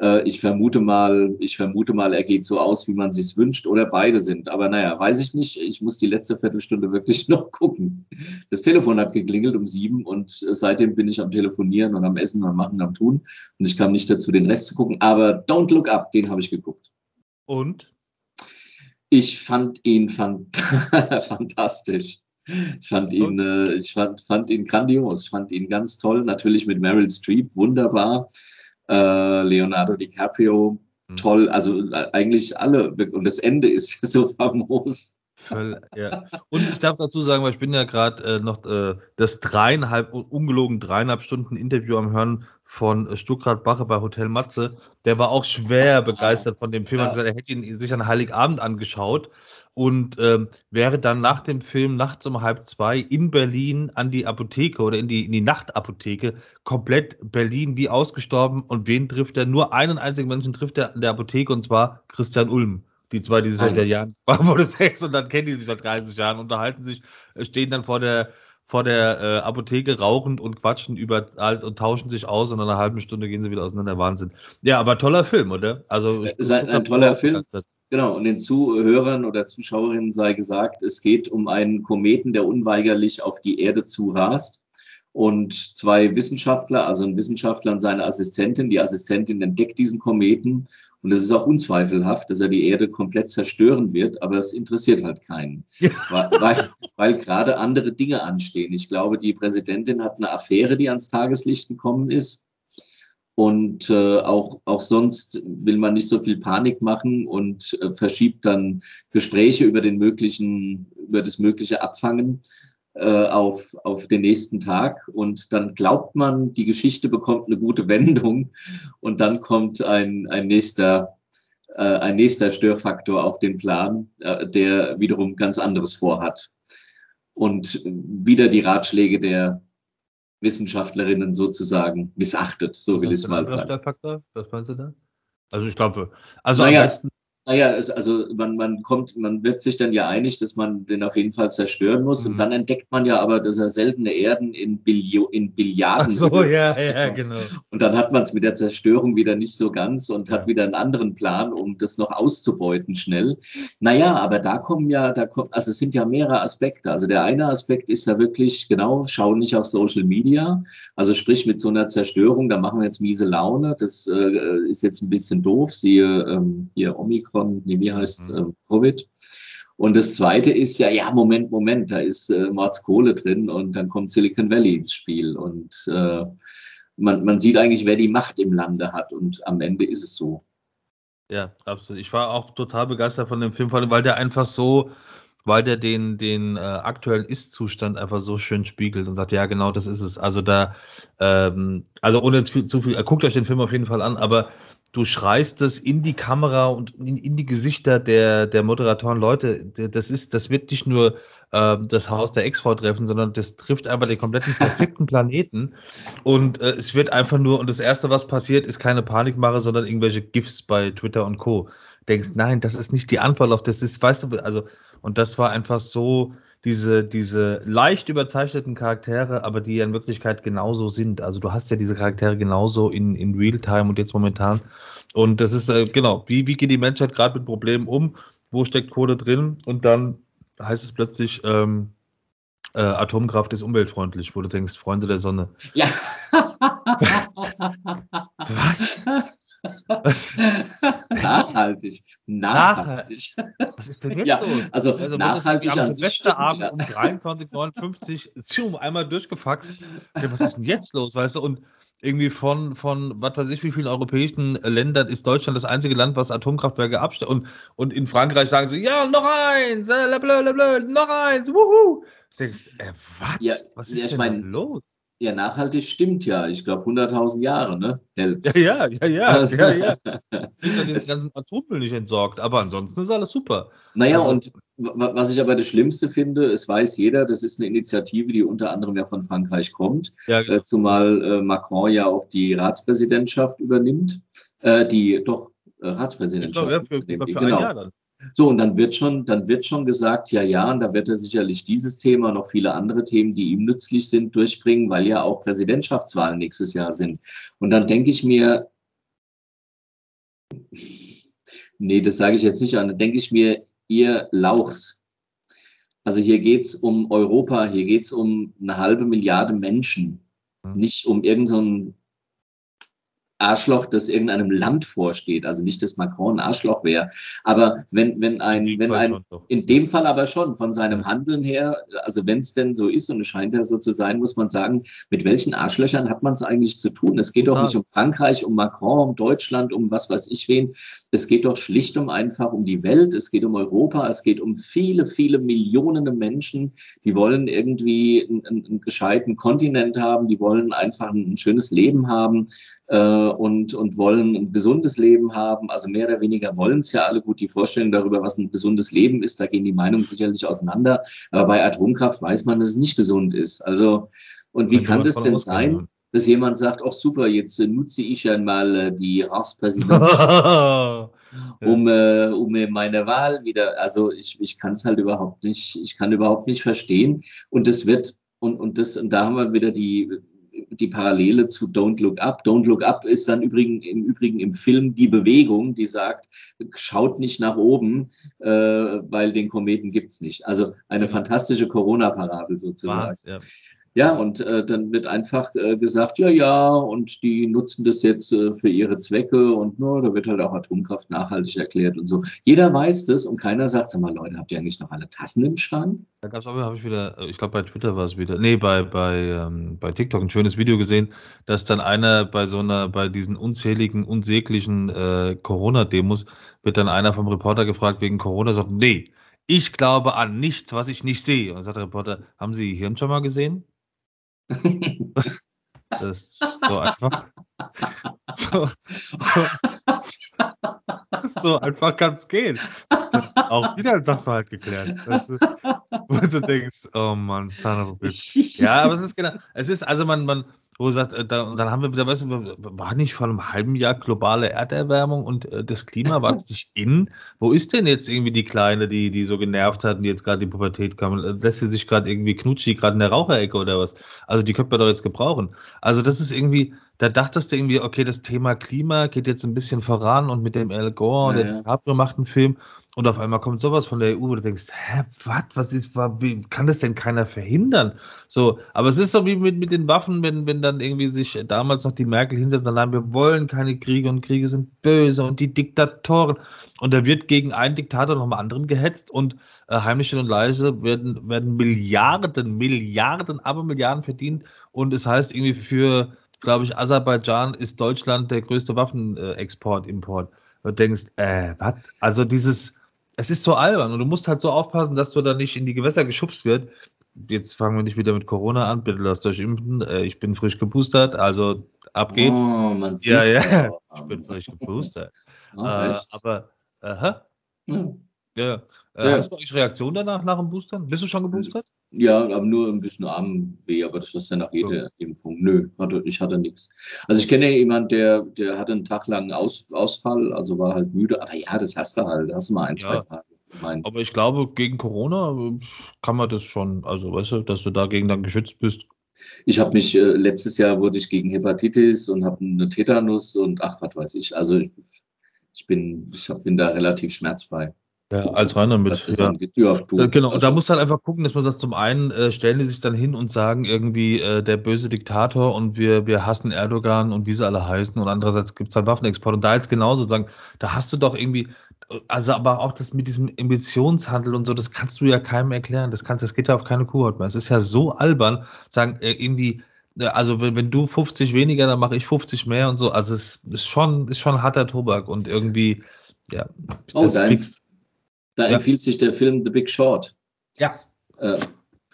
Äh, ich vermute mal, ich vermute mal, er geht so aus, wie man sich's wünscht, oder beide sind. Aber naja, weiß ich nicht. Ich muss die letzte Viertelstunde wirklich noch gucken. Das Telefon hat geklingelt um sieben und seitdem bin ich am Telefonieren und am Essen und am Machen, am Tun. Und ich kam nicht dazu, den Rest zu gucken. Aber Don't Look Up, den habe ich geguckt. Und? Ich fand ihn fant fantastisch. Ich fand ihn, äh, ich fand, fand ihn grandios. Ich fand ihn ganz toll. Natürlich mit Meryl Streep, wunderbar äh, Leonardo DiCaprio, mhm. toll, also äh, eigentlich alle. Und das Ende ist so famos. Ja. Und ich darf dazu sagen, weil ich bin ja gerade äh, noch äh, das dreieinhalb, ungelogen dreieinhalb Stunden Interview am Hören von Stuttgart Bache bei Hotel Matze. Der war auch schwer begeistert von dem Film. Er hat gesagt, er hätte ihn sich an Heiligabend angeschaut und ähm, wäre dann nach dem Film nachts um halb zwei in Berlin an die Apotheke oder in die, in die Nachtapotheke, komplett Berlin wie ausgestorben. Und wen trifft er? Nur einen einzigen Menschen trifft er an der Apotheke und zwar Christian Ulm. Die zwei, die sich seit Jahren, wurde sechs und dann kennen die sich seit 30 Jahren, unterhalten sich, stehen dann vor der vor der äh, Apotheke rauchend und quatschen über alt und tauschen sich aus und in einer halben Stunde gehen sie wieder auseinander. Wahnsinn. Ja, aber toller Film, oder? Also ist ein, ein toller Film. Genau, und den Zuhörern oder Zuschauerinnen sei gesagt, es geht um einen Kometen, der unweigerlich auf die Erde zu rast. Und zwei Wissenschaftler, also ein Wissenschaftler und seine Assistentin, die Assistentin entdeckt diesen Kometen und es ist auch unzweifelhaft, dass er die Erde komplett zerstören wird, aber es interessiert halt keinen, ja. weil, weil, gerade andere Dinge anstehen. Ich glaube, die Präsidentin hat eine Affäre, die ans Tageslicht gekommen ist. Und äh, auch, auch sonst will man nicht so viel Panik machen und äh, verschiebt dann Gespräche über den möglichen, über das mögliche Abfangen äh, auf, auf den nächsten Tag und dann glaubt man, die Geschichte bekommt eine gute Wendung und dann kommt ein, ein nächster äh, ein nächster Störfaktor auf den Plan, äh, der wiederum ganz anderes vorhat. Und wieder die Ratschläge der, Wissenschaftlerinnen sozusagen missachtet, so will ich es mal sagen. Was meinst du da? Also ich glaube, also naja, am besten naja, also man, man kommt, man wird sich dann ja einig, dass man den auf jeden Fall zerstören muss. Mhm. Und dann entdeckt man ja aber, dass er seltene Erden in, Billio, in Billiarden. Ach so, ja, ja, genau. Und dann hat man es mit der Zerstörung wieder nicht so ganz und hat wieder einen anderen Plan, um das noch auszubeuten schnell. Naja, aber da kommen ja, da kommt, also es sind ja mehrere Aspekte. Also der eine Aspekt ist ja wirklich, genau, schau nicht auf Social Media. Also sprich mit so einer Zerstörung, da machen wir jetzt miese Laune. Das äh, ist jetzt ein bisschen doof. Siehe ähm, hier Omikron von, nee, wie heißt mhm. äh, Covid. Und das zweite ist ja, ja, Moment, Moment, da ist äh, Kohle drin und dann kommt Silicon Valley ins Spiel. Und äh, man, man sieht eigentlich, wer die Macht im Lande hat. Und am Ende ist es so. Ja, absolut. Ich war auch total begeistert von dem Film, weil der einfach so, weil der den, den äh, aktuellen Ist-Zustand einfach so schön spiegelt und sagt, ja, genau, das ist es. Also da, ähm, also ohne zu viel, zu viel, guckt euch den Film auf jeden Fall an, aber du schreist es in die Kamera und in, in, die Gesichter der, der Moderatoren. Leute, das ist, das wird nicht nur äh, das Haus der Ex-Frau treffen, sondern das trifft einfach den kompletten perfekten Planeten. Und äh, es wird einfach nur, und das Erste, was passiert, ist keine Panikmache, sondern irgendwelche GIFs bei Twitter und Co. Denkst, nein, das ist nicht die Antwort auf das, ist, weißt du, also, und das war einfach so, diese, diese leicht überzeichneten Charaktere, aber die ja in Wirklichkeit genauso sind. Also du hast ja diese Charaktere genauso in, in Realtime und jetzt momentan. Und das ist, äh, genau, wie, wie geht die Menschheit gerade mit Problemen um? Wo steckt Kohle drin? Und dann heißt es plötzlich, ähm, äh, Atomkraft ist umweltfreundlich, wo du denkst, Freunde der Sonne. Ja. Was? nachhaltig. Nachhaltig. Was ist denn jetzt ja, los? Also, also nachhaltig an Silvesterabend ja. um 23.59 Uhr einmal durchgefaxt. Was ist denn jetzt los, weißt du? Und irgendwie von, von was weiß ich, wie vielen europäischen Ländern ist Deutschland das einzige Land, was Atomkraftwerke abstellt. Und, und in Frankreich sagen sie, ja, noch eins, äh, noch eins, wuhu. Du denkst, äh, was? Ja, was ist ja, denn mein, los? Ja, nachhaltig stimmt ja. Ich glaube 100.000 Jahre, ne? Hält's. Ja, ja, ja, ja, also, ja, ja. Diesen ganzen Atommüll nicht entsorgt, aber ansonsten ist alles super. Naja, also, und was ich aber das Schlimmste finde, es weiß jeder, das ist eine Initiative, die unter anderem ja von Frankreich kommt, ja, genau. äh, zumal äh, Macron ja auch die Ratspräsidentschaft übernimmt, äh, die doch äh, Ratspräsidentschaft. Glaub, ja, für, für genau. ein Jahr dann. So, und dann wird schon, dann wird schon gesagt, ja, ja, und da wird er sicherlich dieses Thema, noch viele andere Themen, die ihm nützlich sind, durchbringen, weil ja auch Präsidentschaftswahlen nächstes Jahr sind. Und dann denke ich mir, nee, das sage ich jetzt nicht an, dann denke ich mir, ihr Lauchs. Also hier geht's um Europa, hier geht's um eine halbe Milliarde Menschen, hm. nicht um irgendeinen so Arschloch, das irgendeinem Land vorsteht. Also nicht, dass Macron ein Arschloch wäre. Aber wenn, wenn ein, wenn ein, in dem Fall aber schon von seinem Handeln her, also wenn es denn so ist und es scheint ja so zu sein, muss man sagen, mit welchen Arschlöchern hat man es eigentlich zu tun? Es geht doch nicht um Frankreich, um Macron, um Deutschland, um was weiß ich wen. Es geht doch schlicht um einfach um die Welt. Es geht um Europa. Es geht um viele, viele Millionen Menschen, die wollen irgendwie einen, einen gescheiten Kontinent haben. Die wollen einfach ein, schönes Leben haben und, und wollen ein gesundes Leben haben. Also mehr oder weniger wollen es ja alle gut. Die Vorstellung darüber, was ein gesundes Leben ist, da gehen die Meinungen sicherlich auseinander. Aber bei Atomkraft weiß man, dass es nicht gesund ist. Also, und wie kann das denn sein? dass jemand sagt, ach super, jetzt äh, nutze ich einmal äh, die Ratspräsidentschaft, um, äh, um meine Wahl wieder, also ich, ich kann es halt überhaupt nicht, ich kann überhaupt nicht verstehen. Und das wird, und, und das, und da haben wir wieder die, die Parallele zu Don't Look Up. Don't Look Up ist dann übrigens, im Übrigen im Film die Bewegung, die sagt, schaut nicht nach oben, äh, weil den Kometen gibt's nicht. Also eine fantastische Corona-Parabel sozusagen. Ja. Ja, und äh, dann wird einfach äh, gesagt, ja, ja, und die nutzen das jetzt äh, für ihre Zwecke und nur, da wird halt auch Atomkraft nachhaltig erklärt und so. Jeder weiß das und keiner sagt, sag mal, Leute, habt ihr eigentlich noch alle Tassen im Schrank? Da gab es aber, habe ich wieder, ich glaube bei Twitter war es wieder, nee, bei, bei, ähm, bei TikTok ein schönes Video gesehen, dass dann einer bei so einer, bei diesen unzähligen, unsäglichen äh, Corona-Demos, wird dann einer vom Reporter gefragt wegen Corona, sagt, nee, ich glaube an nichts, was ich nicht sehe. Und dann sagt der Reporter, haben Sie Hirn schon mal gesehen? Das ist so einfach. So, so, so einfach kann es gehen. Das ist auch wieder ein Sachverhalt geklärt. Das, wo du denkst, oh Mann, son of a bitch. Ja, aber es ist genau, es ist, also man, man, wo sagt, äh, da, dann haben wir wieder, weißt du, war nicht vor einem halben Jahr globale Erderwärmung und äh, das Klima war nicht in. Wo ist denn jetzt irgendwie die Kleine, die, die so genervt hat und die jetzt gerade in die Pubertät kam? Lässt sie sich gerade irgendwie knutschen, gerade in der Raucherecke oder was? Also die könnte man doch jetzt gebrauchen. Also das ist irgendwie, da dachtest du irgendwie, okay, das Thema Klima geht jetzt ein bisschen voran und mit dem Al Gore, ja, der ja. DiCaprio macht einen Film und auf einmal kommt sowas von der EU, wo du denkst, hä, was, was ist, wie kann das denn keiner verhindern? So, aber es ist so wie mit, mit den Waffen, wenn, wenn dann irgendwie sich damals noch die Merkel hinsetzt und sagen, wir wollen keine Kriege und Kriege sind böse und die Diktatoren. Und da wird gegen einen Diktator nochmal anderen gehetzt und äh, heimlich und leise werden, werden Milliarden, Milliarden, aber Milliarden verdient. Und es heißt irgendwie für, glaube ich, Aserbaidschan ist Deutschland der größte Waffenexport, Import. Du denkst, äh, was? Also dieses, es ist so albern und du musst halt so aufpassen, dass du da nicht in die Gewässer geschubst wird. Jetzt fangen wir nicht wieder mit Corona an, bitte lasst euch impfen. Äh, ich bin frisch geboostert, also ab geht's. Oh, man ja, ja, ich bin frisch geboostert. Oh, äh, aber, äh, ja. ja. Äh, ja. Hast du eigentlich Reaktion danach, nach dem Boostern? Bist du schon geboostert? Ja, aber nur ein bisschen Armweh, aber das ist ja nach jeder ja. Impfung. Nö, hatte, ich hatte nichts. Also ich kenne jemanden, der, der hatte einen Tag lang Aus, Ausfall, also war halt müde. Aber ja, das hast du halt, das hast du mal ein, ja. zwei Tage. Mein. Aber ich glaube, gegen Corona äh, kann man das schon, also weißt du, dass du dagegen dann geschützt bist. Ich habe mich, äh, letztes Jahr wurde ich gegen Hepatitis und habe eine Tetanus und ach, was weiß ich. Also ich, ich bin, ich hab, bin da relativ schmerzfrei. Ja, als reiner mit. Ja. ja äh, genau, und da muss halt einfach gucken, dass man sagt, zum einen äh, stellen die sich dann hin und sagen irgendwie äh, der böse Diktator und wir, wir hassen Erdogan und wie sie alle heißen und andererseits gibt es halt Waffenexport und da jetzt genauso sagen, da hast du doch irgendwie, also aber auch das mit diesem Emissionshandel und so, das kannst du ja keinem erklären, das kannst, das geht ja auf keine Kuhhaut mehr. Es ist ja so albern, sagen äh, irgendwie, äh, also wenn, wenn du 50 weniger, dann mache ich 50 mehr und so, also es ist schon, ist schon harter Tobak und irgendwie, ja. Oh, das kriegst, da ja. empfiehlt sich der Film The Big Short. Ja. Äh,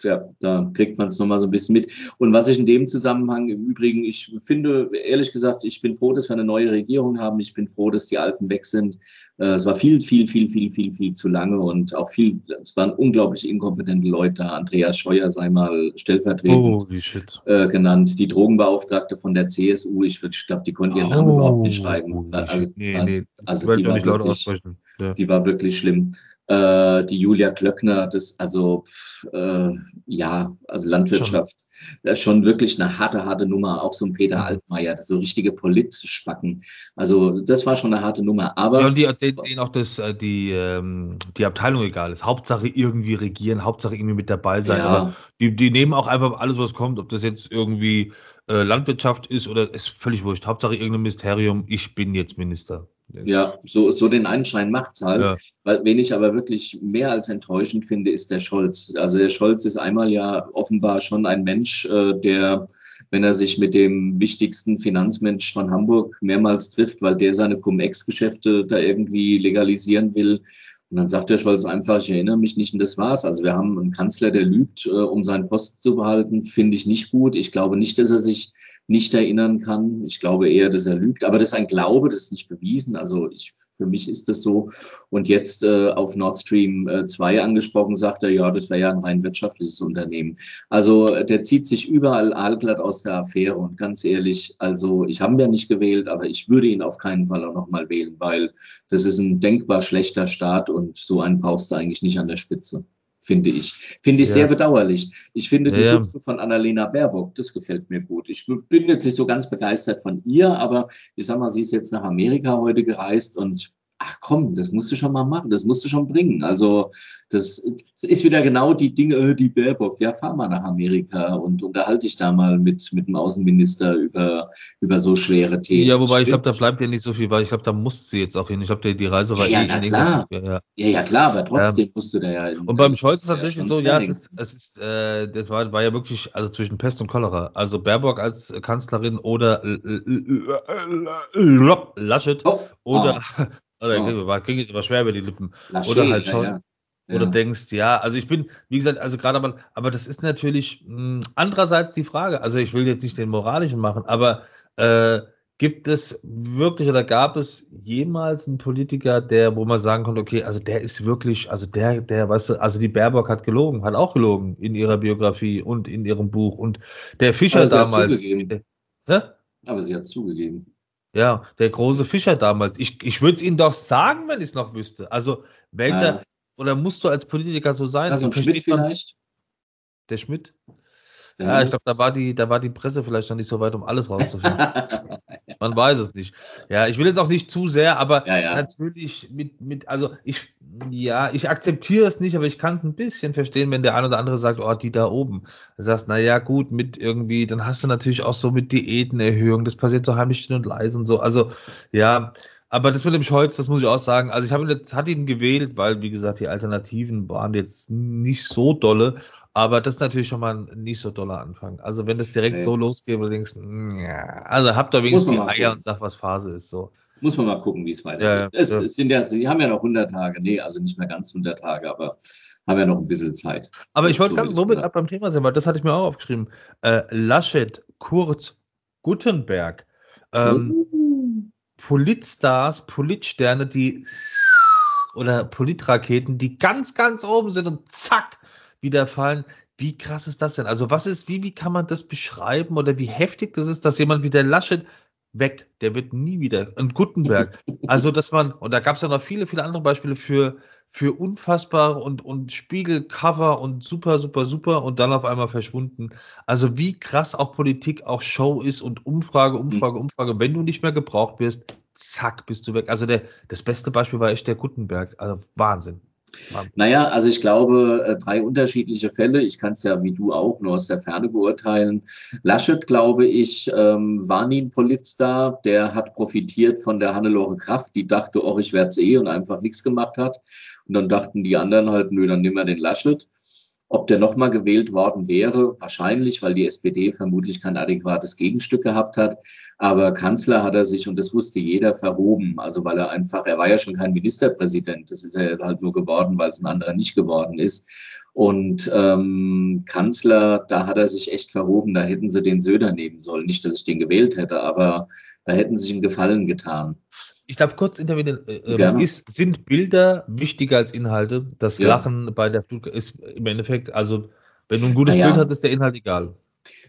ja, da kriegt man es nochmal so ein bisschen mit. Und was ich in dem Zusammenhang im Übrigen, ich finde, ehrlich gesagt, ich bin froh, dass wir eine neue Regierung haben. Ich bin froh, dass die Alten weg sind. Äh, es war viel, viel, viel, viel, viel, viel zu lange und auch viel, es waren unglaublich inkompetente Leute da. Andreas Scheuer sei mal stellvertretend oh, äh, genannt. Die Drogenbeauftragte von der CSU, ich, ich glaube, die konnte ihren Namen oh, überhaupt nicht schreiben. Also, nee, nee, also die, war wirklich, ja. die war wirklich schlimm äh, die Julia Klöckner, das also äh, ja, also Landwirtschaft, schon. das ist schon wirklich eine harte, harte Nummer. Auch so ein Peter mhm. Altmaier, so richtige Politspacken. Also das war schon eine harte Nummer. Aber ja, und die, denen auch das, äh, die, ähm, die Abteilung egal ist. Hauptsache irgendwie regieren, Hauptsache irgendwie mit dabei sein. Ja. Aber die, die nehmen auch einfach alles, was kommt, ob das jetzt irgendwie äh, Landwirtschaft ist oder ist völlig wurscht. Hauptsache irgendein Ministerium, ich bin jetzt Minister. Ja, so, so den Anschein macht's halt. Ja. Weil, wen ich aber wirklich mehr als enttäuschend finde, ist der Scholz. Also der Scholz ist einmal ja offenbar schon ein Mensch, äh, der, wenn er sich mit dem wichtigsten Finanzmensch von Hamburg mehrmals trifft, weil der seine Cum-Ex-Geschäfte da irgendwie legalisieren will, und dann sagt der Scholz einfach, ich erinnere mich nicht und das war's. Also wir haben einen Kanzler, der lügt, äh, um seinen Posten zu behalten, finde ich nicht gut. Ich glaube nicht, dass er sich nicht erinnern kann. Ich glaube eher, dass er lügt. Aber das ist ein Glaube, das ist nicht bewiesen. Also ich, für mich ist das so. Und jetzt äh, auf Nord Stream äh, 2 angesprochen, sagt er, ja, das wäre ja ein rein wirtschaftliches Unternehmen. Also der zieht sich überall aalglatt aus der Affäre. Und ganz ehrlich, also ich habe ihn ja nicht gewählt, aber ich würde ihn auf keinen Fall auch nochmal wählen, weil das ist ein denkbar schlechter Staat und so einen brauchst du eigentlich nicht an der Spitze finde ich. Finde ich ja. sehr bedauerlich. Ich finde die ja, Witze von Annalena Baerbock, das gefällt mir gut. Ich bin jetzt nicht so ganz begeistert von ihr, aber ich sag mal, sie ist jetzt nach Amerika heute gereist und ach komm, das musst du schon mal machen, das musst du schon bringen. Also das, das ist wieder genau die Dinge, äh, die Baerbock, ja, fahr mal nach Amerika und unterhalte dich da mal mit, mit dem Außenminister über, über so schwere Themen. Ja, wobei ich glaube, da bleibt ja nicht so viel, weil ich glaube, da muss sie jetzt auch hin. Ich glaube, die, die Reise war ja, eh ja, na klar. Ja, ja. ja, ja, klar, aber trotzdem ähm, musst du da ja. In, und beim Scholz ist es tatsächlich so, ja, es ist, es ist äh, das war, war ja wirklich, also zwischen Pest und Cholera. Also Baerbock als Kanzlerin oder Laschet oh, oder ah. Oder oh. ging jetzt aber schwer über die Lippen. Lachey, oder halt schon. Ja, ja. Oder denkst, ja, also ich bin, wie gesagt, also gerade aber, aber das ist natürlich mh, hm, andererseits die Frage, also ich will jetzt nicht den moralischen machen, aber äh, Gibt es wirklich oder gab es jemals einen Politiker, der, wo man sagen konnte, okay, also der ist wirklich, also der, der, weißt du, also die Baerbock hat gelogen, hat auch gelogen in ihrer Biografie und in ihrem Buch und der Fischer Aber sie hat damals. zugegeben. Hä? Aber sie hat zugegeben. Ja, der große Fischer damals. Ich, ich würde es Ihnen doch sagen, wenn ich es noch wüsste. Also, welcher, Ja. oder musst du als Politiker so sein? Also Schmidt man- vielleicht? Der Schmidt? Ja, ich glaube, da war die, da war die Presse vielleicht noch nicht so weit, um alles rauszufinden. Man weiß es nicht. Ja, ich will jetzt auch nicht zu sehr, aber Ja, ja. natürlich mit, mit, also ich, ja, ich akzeptiere es nicht, aber ich kann es ein bisschen verstehen, wenn der eine oder andere sagt, oh, die da oben. Du sagst, na ja, gut, mit irgendwie, dann hast du natürlich auch so mit Diätenerhöhung, das passiert so heimlich still und leise und so. Also, ja, aber das mit dem Scholz, das muss ich auch sagen. Also ich habe ihn jetzt, hat ihn gewählt, weil, wie gesagt, die Alternativen waren jetzt nicht so dolle. Aber das ist natürlich schon mal ein nicht so doller Anfang. Also wenn das direkt Nee. so losgeht, wo du denkst, ja, also habt da wenigstens die Eier und sagt, was Phase ist. So. Muss man mal gucken, wie es weitergeht. Ja, ja, es, ja. es sind ja, sie haben ja noch 100 Tage. Nee, also nicht mehr ganz 100 Tage, aber haben ja noch ein bisschen Zeit. Aber ich wollte So ganz womit ab beim Thema sein, weil das hatte ich mir auch aufgeschrieben. Äh, Laschet, Kurz, Gutenberg, ähm, Politstars, Politsterne, die oder Politraketen, die ganz, ganz oben sind und zack, wieder fallen. Wie krass ist das denn? Also, was ist, wie, wie kann man das beschreiben oder wie heftig das ist, dass jemand wie der Laschet weg, der wird nie wieder. Und Gutenberg. Also, dass man, und da gab es ja noch viele, viele andere Beispiele für, für unfassbar und, und Spiegelcover und super, super, super und dann auf einmal verschwunden. Also, wie krass auch Politik, auch Show ist und Umfrage, Umfrage, Umfrage. Wenn du nicht mehr gebraucht wirst, zack, bist du weg. Also, der, das beste Beispiel war echt der Gutenberg. Also, Wahnsinn. Naja, also ich glaube, äh, drei unterschiedliche Fälle. Ich kann es ja wie du auch nur aus der Ferne beurteilen. Laschet, glaube ich, ähm, war nie ein Politstar. Der hat profitiert von der Hannelore Kraft, die dachte, oh, ich werde eh und einfach nichts gemacht hat. Und dann dachten die anderen halt, nö, dann nehmen wir den Laschet. Ob der nochmal gewählt worden wäre, wahrscheinlich, weil die SPD vermutlich kein adäquates Gegenstück gehabt hat. Aber Kanzler hat er sich, und das wusste jeder, verhoben. Also weil er einfach, er war ja schon kein Ministerpräsident. Das ist er halt nur geworden, weil es ein anderer nicht geworden ist. Und ähm, Kanzler, da hat er sich echt verhoben. Da hätten sie den Söder nehmen sollen. Nicht, dass ich den gewählt hätte, aber da hätten sie sich einen Gefallen getan. Ich glaube, kurz intervenieren. Äh, ähm, ist, sind Bilder wichtiger als Inhalte? Das Ja. Lachen bei der Flut ist im Endeffekt, also, wenn du ein gutes Na ja. Bild hast, ist der Inhalt egal.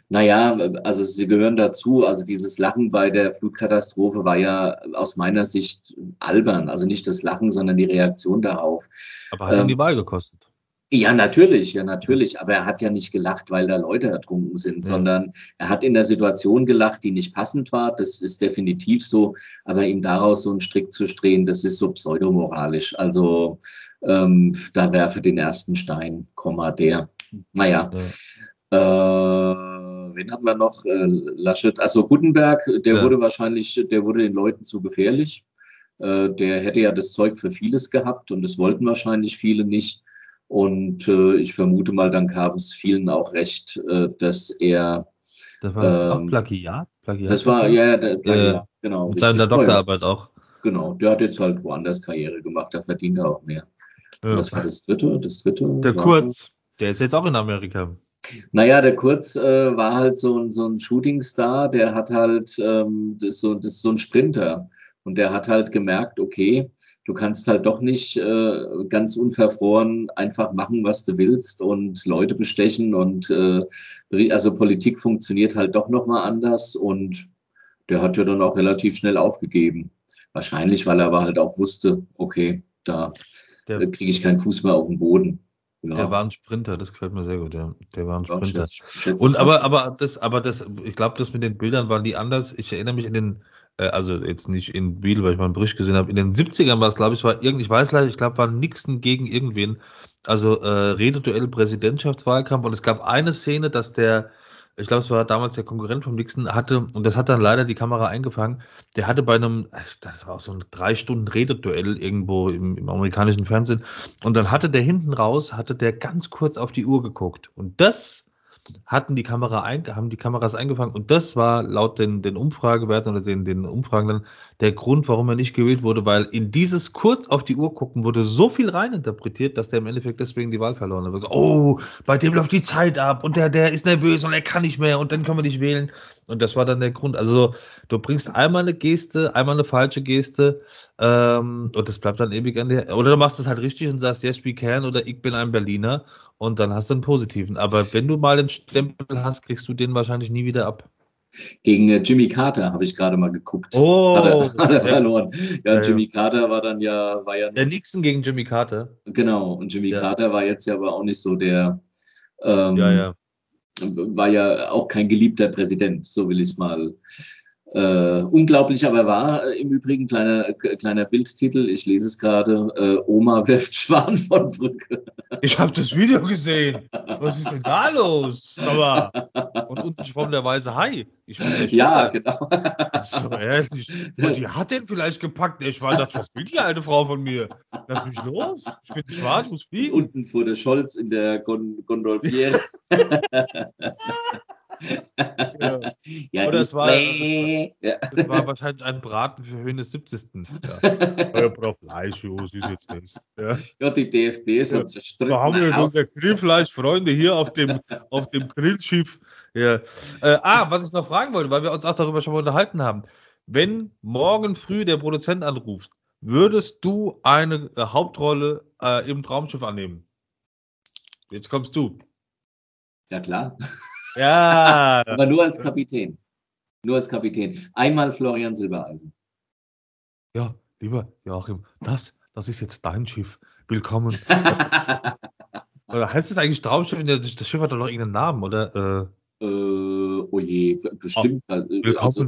Naja, also sie gehören dazu. Also dieses Lachen bei der Flutkatastrophe war ja aus meiner Sicht albern. Also nicht das Lachen, sondern die Reaktion darauf. Aber hat Ähm, die Wahl gekostet. Ja, natürlich, ja, natürlich. Aber er hat ja nicht gelacht, weil da Leute ertrunken sind, Ja. sondern er hat in der Situation gelacht, die nicht passend war. Das ist definitiv so. Aber ihm daraus so einen Strick zu drehen, das ist so pseudomoralisch. Also ähm, da werfe den ersten Stein, Komma der. Naja. Ja. Äh, wen hatten wir noch? Äh, Laschet, also Gutenberg, der Ja. wurde wahrscheinlich, der wurde den Leuten zu gefährlich. Äh, der hätte ja das Zeug für vieles gehabt und das wollten wahrscheinlich viele nicht. Und äh, ich vermute mal, dann kam es vielen auch recht, äh, dass er, Das war auch ähm, Plagiat? Plagiat das war, ja, ja, der, Ja, ja. ja, genau. Mit seiner. Doktorarbeit auch. Genau, der hat jetzt halt woanders Karriere gemacht, da verdient er auch mehr. Ja. Das war das dritte, das dritte. Der Kurz, der ist jetzt auch in Amerika. Naja, der Kurz äh, war halt so ein, so ein Shootingstar, der hat halt, ähm, das, so, das ist so ein Sprinter. Und der hat halt gemerkt, okay, du kannst halt doch nicht äh, ganz unverfroren einfach machen, was du willst und Leute bestechen und äh, also Politik funktioniert halt doch nochmal anders und der hat ja dann auch relativ schnell aufgegeben. Wahrscheinlich, weil er aber halt auch wusste, okay, da äh, kriege ich keinen Fuß mehr auf den Boden. Ja. der war ein Sprinter, das gefällt mir sehr gut, ja. Der war ein Ja, Sprinter. schätze- schätze Und aber, aber das, aber das, ich glaube, das mit den Bildern waren die anders. Ich erinnere mich in den, also jetzt nicht in Biel, weil ich mal einen Bericht gesehen habe. In den 70ern war es, glaube ich, war irgend, ich weiß leider, ich glaube, war Nixon gegen irgendwen. Also äh, Rededuell Präsidentschaftswahlkampf und es gab eine Szene, dass der, ich glaube, es war damals der Konkurrent vom Nixon, hatte, und das hat dann leider die Kamera eingefangen, der hatte bei einem, das war auch so ein drei Stunden Rededuell irgendwo im, im amerikanischen Fernsehen, und dann hatte der hinten raus, hatte der ganz kurz auf die Uhr geguckt. Und das hatten die Kamera ein, haben die Kameras eingefangen und das war laut den, den Umfragewerten oder den, den Umfragen der Grund, warum er nicht gewählt wurde, weil in dieses kurz auf die Uhr gucken wurde so viel reininterpretiert, dass der im Endeffekt deswegen die Wahl verloren hat. Oh, bei dem läuft die Zeit ab und der, der ist nervös und er kann nicht mehr und dann können wir nicht wählen. Und das war dann der Grund. Also du bringst einmal eine Geste, einmal eine falsche Geste ähm, und das bleibt dann ewig an dir. Oder du machst es halt richtig und sagst, yes, we can oder ich bin ein Berliner und dann hast du einen positiven. Aber wenn du mal einen Stempel hast, kriegst du den wahrscheinlich nie wieder ab. Gegen äh, Jimmy Carter habe ich gerade mal geguckt. Oh, hat er, hat er verloren. Ja, ja, Jimmy Carter war dann ja, war ja. Der Nixon gegen Jimmy Carter. Genau, und Jimmy ja. Carter war jetzt ja aber auch nicht so der. Ähm, ja, ja war ja auch kein geliebter Präsident, so will ich es mal. Äh, unglaublich aber war im Übrigen kleiner, kleiner Bildtitel, ich lese es gerade, äh, Oma wirft Schwan von Brücke. Ich habe das Video gesehen. Was ist denn da los? Aber, und unten schwamm der weiße Hai. ja, genau. So, ehrlich. Und die hat den vielleicht gepackt. Ich war dachte, was will die alte Frau von mir? Lass mich los. Ich bin schwarz, muss fliegen. Unten fuhr der Scholz in der Gondolfiere. ja. ja. Oder es war, das, das, war wahrscheinlich ein Braten für Höhnes 70. Ja. Euer Prof Fleisch, was ist jetzt das? Ja, ja die DFB ist ja. zerstritten. Da haben wir jetzt unsere Grillfleischfreunde hier auf dem, auf dem Grillschiff. Ja. Äh, ah, was ich noch fragen wollte, weil wir uns auch darüber schon mal unterhalten haben. Wenn morgen früh der Produzent anruft, würdest du eine äh, Hauptrolle äh, im Traumschiff annehmen? Jetzt kommst du. Ja, klar. Ja. Aber nur als Kapitän. Nur als Kapitän. Einmal Florian Silbereisen. Ja, lieber Joachim, das, das ist jetzt dein Schiff. Willkommen. oder heißt es eigentlich Traumschiff? Das Schiff hat doch noch irgendeinen Namen, oder? Äh, äh oh je, bestimmt. Oh, willkommen, also,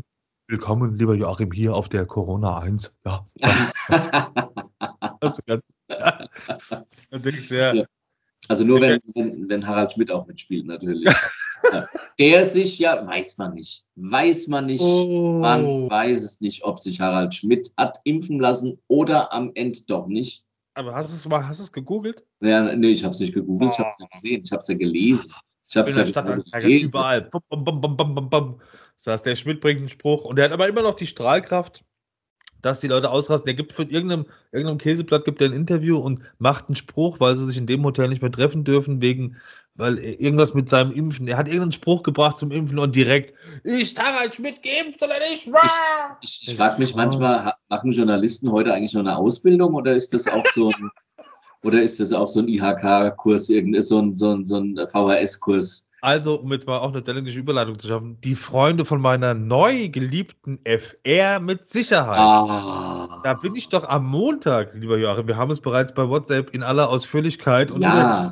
willkommen, lieber Joachim, hier auf der Corona 1. Ja. das ist ganz. ja. Also nur wenn, wenn, wenn Harald Schmidt auch mitspielt, natürlich. Der sich ja, weiß man nicht, weiß man nicht, oh. man weiß es nicht, ob sich Harald Schmidt hat impfen lassen oder am Ende doch nicht. Aber hast du es mal, hast du es gegoogelt? Ja, nee, ich habe es nicht gegoogelt, oh. ich habe es nicht gesehen, ich habe es ja gelesen. Ich habe es ja gelesen. überall. Bum, bum, bum, das heißt, der Schmidt bringt einen Spruch und der hat aber immer noch die Strahlkraft, dass die Leute ausrasten. Der gibt von irgendeinem, irgendeinem Käseblatt gibt er ein Interview und macht einen Spruch, weil sie sich in dem Hotel nicht mehr treffen dürfen, wegen, weil irgendwas mit seinem Impfen. Er hat irgendeinen Spruch gebracht zum Impfen und direkt, ich Harald Schmidt geimpft oder nicht? Ich, ich, ich frage mich manchmal, machen Journalisten heute eigentlich noch eine Ausbildung oder ist das auch so ein, oder ist das auch so ein IHK-Kurs, so ein, so ein, so ein VHS-Kurs? Also, um jetzt mal auch eine talentische Überleitung zu schaffen, die Freunde von meiner neu geliebten FR mit Sicherheit. Ah. Da bin ich doch am Montag, lieber Joachim, wir haben es bereits bei WhatsApp in aller Ausführlichkeit und ja.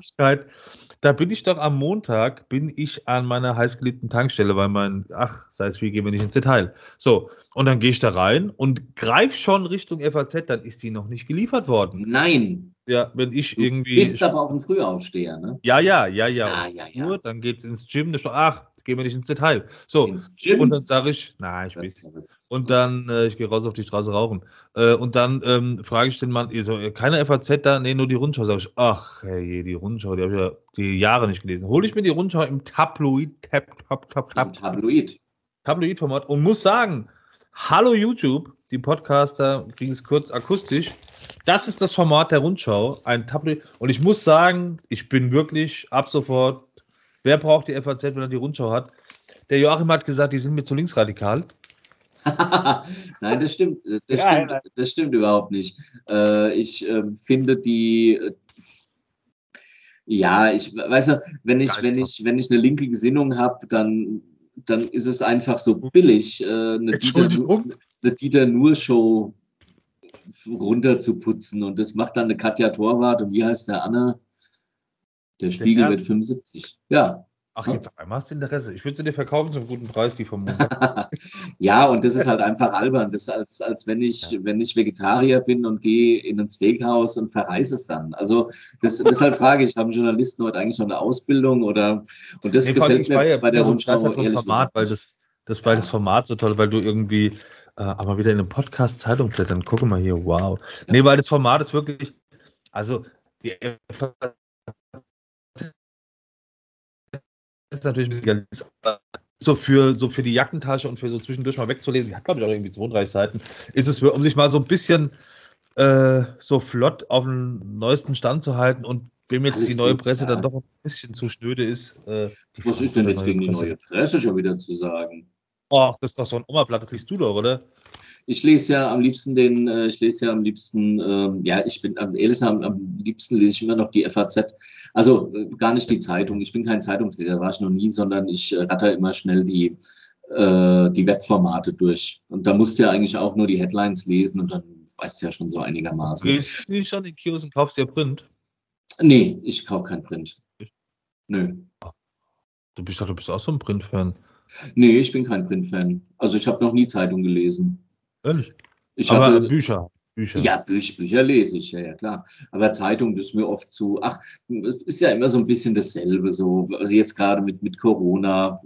Da bin ich doch am Montag, bin ich an meiner heißgeliebten Tankstelle, weil mein, ach, sei es wie, gehen wir nicht ins Detail. So, und dann gehe ich da rein und greife schon Richtung FAZ, dann ist die noch nicht geliefert worden. Nein. Ja, wenn ich du irgendwie. Bist aber auch ein Frühaufsteher, ne? Ja, ja, ja, ja. Ah, ja, ja. Nur, dann geht's ins Gym. Ach, gehen wir nicht ins Detail. So, und dann sage ich, nein, ich weiß Und dann, äh, ich gehe raus auf die Straße rauchen. Äh, und dann ähm, frage ich den Mann, so, keine FAZ da? Nee, nur die Rundschau. Sag ich, ach, hey, die Rundschau, die habe ich ja die Jahre nicht gelesen. Hole ich mir die Rundschau im Tabloid, Tab, Tab, Tab, Tab, Tabloid. Tabloid-Format und muss sagen, hallo YouTube, die Podcaster kriegen es kurz akustisch. Das ist das Format der Rundschau, ein Tablet. Und ich muss sagen, ich bin wirklich ab sofort, wer braucht die FAZ, wenn er die Rundschau hat? Der Joachim hat gesagt, die sind mir zu linksradikal. nein, das stimmt. Das, ja, stimmt, das stimmt überhaupt nicht. Äh, ich äh, finde die. Äh, ja, ich weiß ja, wenn ich, wenn ich, wenn ich eine linke Gesinnung habe, dann, dann ist es einfach so billig, äh, eine, Dieter, eine Dieter Nur-Show runterzuputzen. Und das macht dann eine Katja Torwart und wie heißt der Anne? Der Spiegel mit 75. Ja. Ach, jetzt auf einmal hast du Interesse. Ich würde sie dir verkaufen zum guten Preis, die Vermutung. ja, und das ist halt einfach albern. Das ist als, als wenn ich, ja. wenn ich Vegetarier bin und gehe in ein Steakhouse und verreise es dann. Also das, deshalb frage ich, haben Journalisten heute eigentlich noch eine Ausbildung oder und das nee, gefällt mir ja bei der Rundschau ehrlich Format, weil das, das weil das Format so toll, weil du irgendwie äh, aber wieder in einem Podcast Zeitung blättern. Gucke mal hier, wow. Ja. Nee, weil das Format ist wirklich, also die ist natürlich ein bisschen so für, so für die Jackentasche und für so zwischendurch mal wegzulesen, die hat glaube ich auch irgendwie 32 Seiten, ist es, um sich mal so ein bisschen äh, so flott auf den neuesten Stand zu halten und wem jetzt Alles die neue Presse ja. dann doch ein bisschen zu schnöde ist. Äh, Was ist denn jetzt gegen die neue Presse schon wieder zu sagen? Oh, das ist doch so ein Oma-Blatt, das liest du doch, oder? Ich lese ja am liebsten den, äh, ich lese ja am liebsten, ähm, ja, ich bin am ehrlich am, am liebsten lese ich immer noch die FAZ. Also äh, gar nicht die Zeitung. Ich bin kein Zeitungsleser, war ich noch nie, sondern ich äh, ratter immer schnell die, äh, die Webformate durch. Und da musst du ja eigentlich auch nur die Headlines lesen und dann weißt du ja schon so einigermaßen. Gehst du schon in Kiosk und kaufst dir Print? Nee, ich kaufe kein Print. Nö. Du bist doch, du bist auch so ein Print-Fan. Nee, ich bin kein Print-Fan. Also ich habe noch nie Zeitung gelesen. Ehrlich? Ich Aber hatte, Bücher. Bücher. Ja, Bücher, Bücher lese ich, ja, ja, klar. Aber Zeitung, das ist mir oft zu, ach, es ist ja immer so ein bisschen dasselbe, so, also jetzt gerade mit, mit Corona.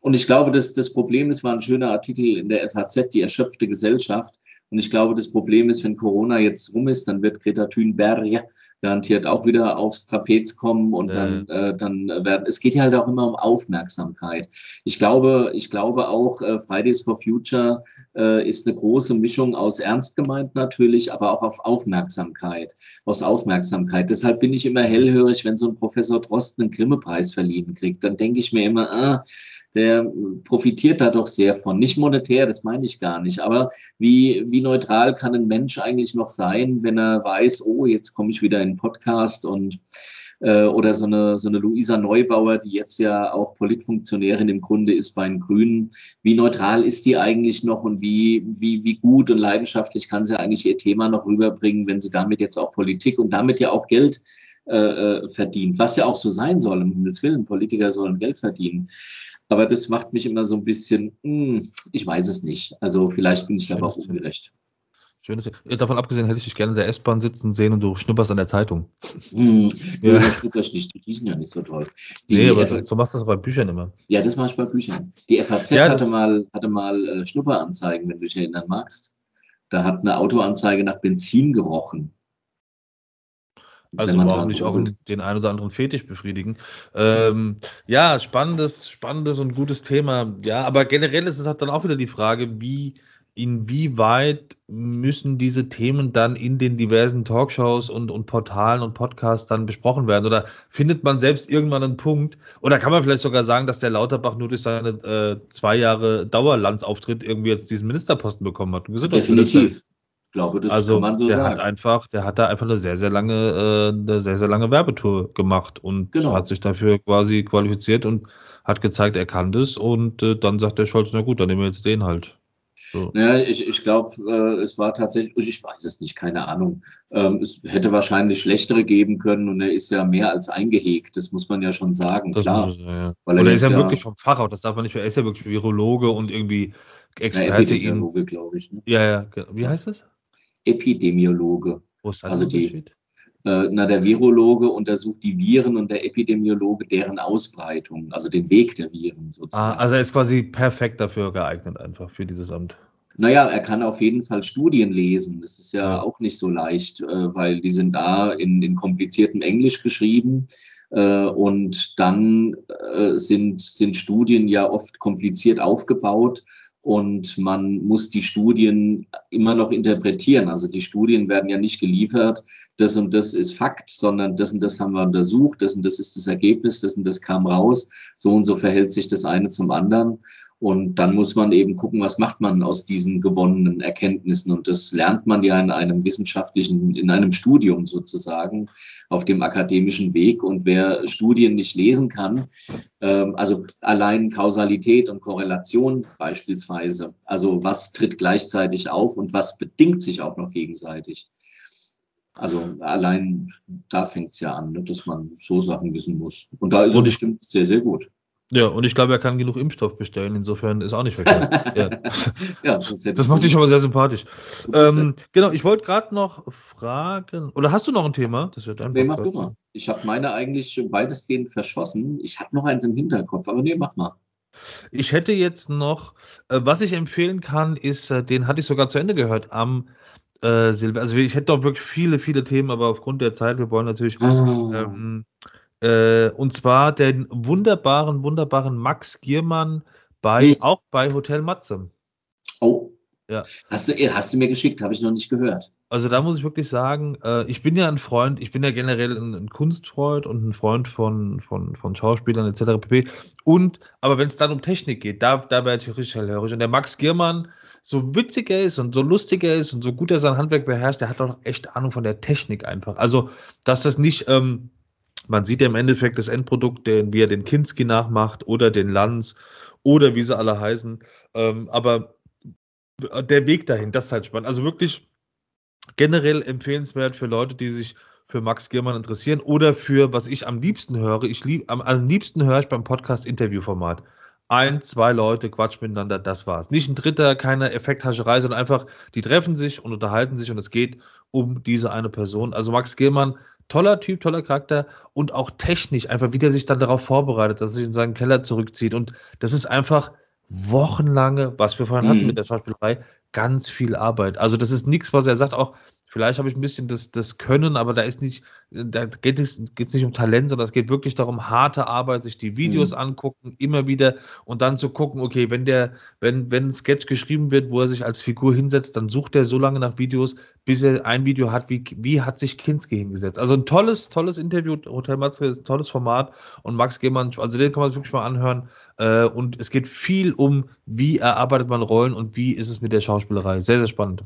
Und ich glaube, dass das Problem ist, war ein schöner Artikel in der FAZ, die erschöpfte Gesellschaft. Und ich glaube, das Problem ist, wenn Corona jetzt rum ist, dann wird Greta Thunberg garantiert auch wieder aufs Trapez kommen und ja. dann, äh, dann werden, es geht ja halt auch immer um Aufmerksamkeit. Ich glaube, ich glaube auch, äh, Fridays for Future äh, ist eine große Mischung aus ernst gemeint natürlich, aber auch auf Aufmerksamkeit, aus Aufmerksamkeit. Deshalb bin ich immer hellhörig, wenn so ein Professor Drosten einen Grimme-Preis verliehen kriegt. Dann denke ich mir immer, ah, der profitiert da doch sehr von. Nicht monetär, das meine ich gar nicht, aber wie, wie neutral kann ein Mensch eigentlich noch sein, wenn er weiß, oh, jetzt komme ich wieder in den Podcast und äh, oder so eine, so eine Luisa Neubauer, die jetzt ja auch Politfunktionärin im Grunde ist bei den Grünen. Wie neutral ist die eigentlich noch und wie, wie, wie gut und leidenschaftlich kann sie eigentlich ihr Thema noch rüberbringen, wenn sie damit jetzt auch Politik und damit ja auch Geld äh, äh verdient, was ja auch so sein soll, um Himmels Willen, Politiker sollen Geld verdienen. Aber das macht mich immer so ein bisschen, mh, hm, ich weiß es nicht. Also vielleicht bin ich aber auch ungerecht. Schönes. Davon abgesehen hätte ich dich gerne in der S-Bahn sitzen sehen und du schnupperst an der Zeitung. Hm, ja, ja schnupper ich nicht. Die sind ja nicht so toll. Die, nee, aber F so machst du das bei Büchern immer. Ja, das mache ich bei Büchern. Die FAZ ja, hatte mal, hatte mal äh, Schnupperanzeigen, wenn du dich erinnern magst. Da hat eine Autoanzeige nach Benzin gerochen. Also warum nicht auch den einen oder anderen Fetisch befriedigen? Ähm, ja, spannendes, spannendes und gutes Thema. Ja, aber generell ist es halt dann auch wieder die Frage, wie, inwieweit müssen diese Themen dann in den diversen Talkshows und, und Portalen und Podcasts dann besprochen werden? Oder findet man selbst irgendwann einen Punkt? Oder kann man vielleicht sogar sagen, dass der Lauterbach nur durch seine äh, zwei Jahre Dauerlandsauftritt irgendwie jetzt diesen Ministerposten bekommen hat? Definitiv glaube, das also, kann man so der sagen. Hat einfach, der hat da einfach eine sehr, sehr lange, äh, eine sehr, sehr lange Werbetour gemacht und genau. hat sich dafür quasi qualifiziert und hat gezeigt, er kann das. Und äh, dann sagt der Scholz, na gut, dann nehmen wir jetzt den halt. So. Ja, ich, ich glaube, äh, es war tatsächlich, ich weiß es nicht, keine Ahnung. Ähm, es hätte wahrscheinlich schlechtere geben können und er ist ja mehr als eingehegt, das muss man ja schon sagen, das klar. Muss, ja. Weil er, ist ja, ja wirklich vom Fachhaus, das darf man nicht, er ist ja wirklich Virologe und irgendwie Experte in. glaube ich. Ne? Ja, ja, wie heißt das? Epidemiologe. Wo ist also die, äh, na, der Virologe untersucht die Viren und der Epidemiologe deren Ausbreitung, also den Weg der Viren sozusagen. Ah, also er ist quasi perfekt dafür geeignet, einfach für dieses Amt. Naja, er kann auf jeden Fall Studien lesen. Das ist ja, ja. auch nicht so leicht, äh, weil die sind da in, in kompliziertem Englisch geschrieben. Äh, und dann äh, sind, sind Studien ja oft kompliziert aufgebaut und man muss die Studien immer noch interpretieren. Also die Studien werden ja nicht geliefert, das und das ist Fakt, sondern das und das haben wir untersucht, das und das ist das Ergebnis, das und das kam raus, so und so verhält sich das eine zum anderen. Und dann muss man eben gucken, was macht man aus diesen gewonnenen Erkenntnissen. Und das lernt man ja in einem wissenschaftlichen, in einem Studium sozusagen auf dem akademischen Weg. Und wer Studien nicht lesen kann, ähm, also allein Kausalität und Korrelation beispielsweise, also was tritt gleichzeitig auf und was bedingt sich auch noch gegenseitig. Also allein da fängt es ja an, ne, dass man so Sachen wissen muss. Und da ist er bestimmt sehr, sehr gut. Ja, und ich glaube, er kann genug Impfstoff bestellen, insofern ist auch nicht verkehrt. ja. ja das macht dich schon mal sehr sympathisch. Ähm, genau, ich wollte gerade noch fragen, oder hast du noch ein Thema? Das wird nee, mach du mal. Ich habe meine eigentlich weitestgehend verschossen. Ich habe noch eins im Hinterkopf, aber nee, mach mal. Ich hätte jetzt noch, äh, was ich empfehlen kann, ist, äh, den hatte ich sogar zu Ende gehört, am äh. Also ich hätte doch wirklich viele, viele Themen, aber aufgrund der Zeit, wir wollen natürlich. Oh. Ähm, Äh, und zwar den wunderbaren, wunderbaren Max Giermann bei, Hm. auch bei Hotel Matze. Oh. Ja. Hast du, äh, hast du mir geschickt, habe ich noch nicht gehört. Also da muss ich wirklich sagen, äh, ich bin ja ein Freund, ich bin ja generell ein, ein Kunstfreund und ein Freund von, von, von Schauspielern etc. pp. Und, aber wenn es dann um Technik geht, da, da werde ich richtig hellhörig. Und der Max Giermann, so witzig er ist und so lustig er ist und so gut er sein Handwerk beherrscht, der hat auch echt Ahnung von der Technik einfach. Also, dass das nicht, ähm, man sieht ja im Endeffekt das Endprodukt, den, wie er den Kinski nachmacht oder den Lanz oder wie sie alle heißen. Ähm, aber der Weg dahin, das ist halt spannend. Also wirklich generell empfehlenswert für Leute, die sich für Max Giermann interessieren oder für, was ich am liebsten höre. Ich lieb, am, am liebsten höre ich beim Podcast Interviewformat. Ein, zwei Leute quatschen miteinander, das war's. Nicht ein dritter, keine Effekthascherei, sondern einfach, die treffen sich und unterhalten sich und es geht um diese eine Person. Also Max Giermann, toller Typ, toller Charakter und auch technisch, einfach wie der sich dann darauf vorbereitet, dass er sich in seinen Keller zurückzieht. Und das ist einfach wochenlange, was wir vorhin hatten Mhm. mit der Schauspielerei, ganz viel Arbeit. Also das ist nichts, was er sagt, auch vielleicht habe ich ein bisschen das, das Können, aber da ist nicht, da geht es geht's nicht um Talent, sondern es geht wirklich darum, harte Arbeit, sich die Videos Mhm. angucken, immer wieder und dann zu gucken, okay, wenn der, wenn, wenn ein Sketch geschrieben wird, wo er sich als Figur hinsetzt, dann sucht er so lange nach Videos, bis er ein Video hat, wie, wie hat sich Kinski hingesetzt. Also ein tolles, tolles Interview, Hotel Matze ist ein tolles Format und Max Gehmann, also den kann man wirklich mal anhören. Äh, und es geht viel um, wie erarbeitet man Rollen und wie ist es mit der Schauspielerei. Sehr, sehr spannend.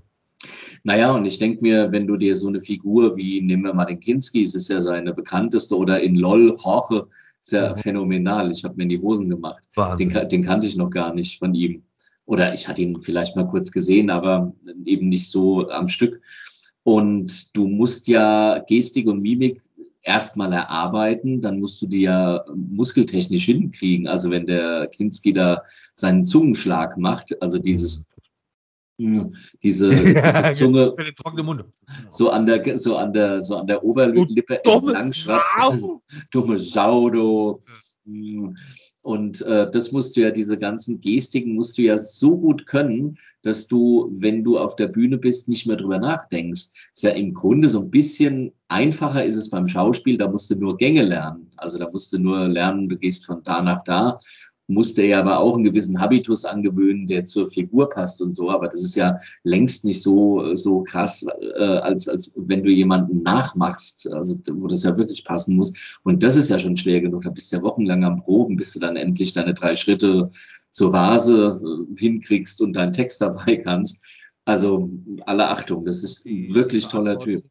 Naja, und ich denke mir, wenn du dir so eine Figur wie, nehmen wir mal den Kinski, es ist ja seine bekannteste, oder in LOL, Jorge, ist ja Mhm. phänomenal. Ich habe mir in die Hosen gemacht. Den, den kannte ich noch gar nicht von ihm. Oder ich hatte ihn vielleicht mal kurz gesehen, aber eben nicht so am Stück. Und du musst ja Gestik und Mimik erstmal erarbeiten, dann musst du die ja muskeltechnisch hinkriegen. Also wenn der Kinski da seinen Zungenschlag macht, also dieses, diese, diese Zunge den trockenen Mund. so an der, so an der, so an der Oberlippe entlang schreibt dumme Sau, du. Und äh, das musst du ja, diese ganzen Gestiken musst du ja so gut können, dass du, wenn du auf der Bühne bist, nicht mehr drüber nachdenkst. Ist ja im Grunde so ein bisschen einfacher ist es beim Schauspiel, da musst du nur Gänge lernen. Also da musst du nur lernen, du gehst von da nach da, musst dir ja aber auch einen gewissen Habitus angewöhnen, der zur Figur passt und so. Aber das ist ja längst nicht so, so krass, äh, als, als wenn du jemanden nachmachst, also wo das ja wirklich passen muss. Und das ist ja schon schwer genug. Da bist du ja wochenlang am Proben, bis du dann endlich deine drei Schritte zur Vase äh, hinkriegst und deinen Text dabei kannst. Also alle Achtung, das ist ein wirklich toller Typ.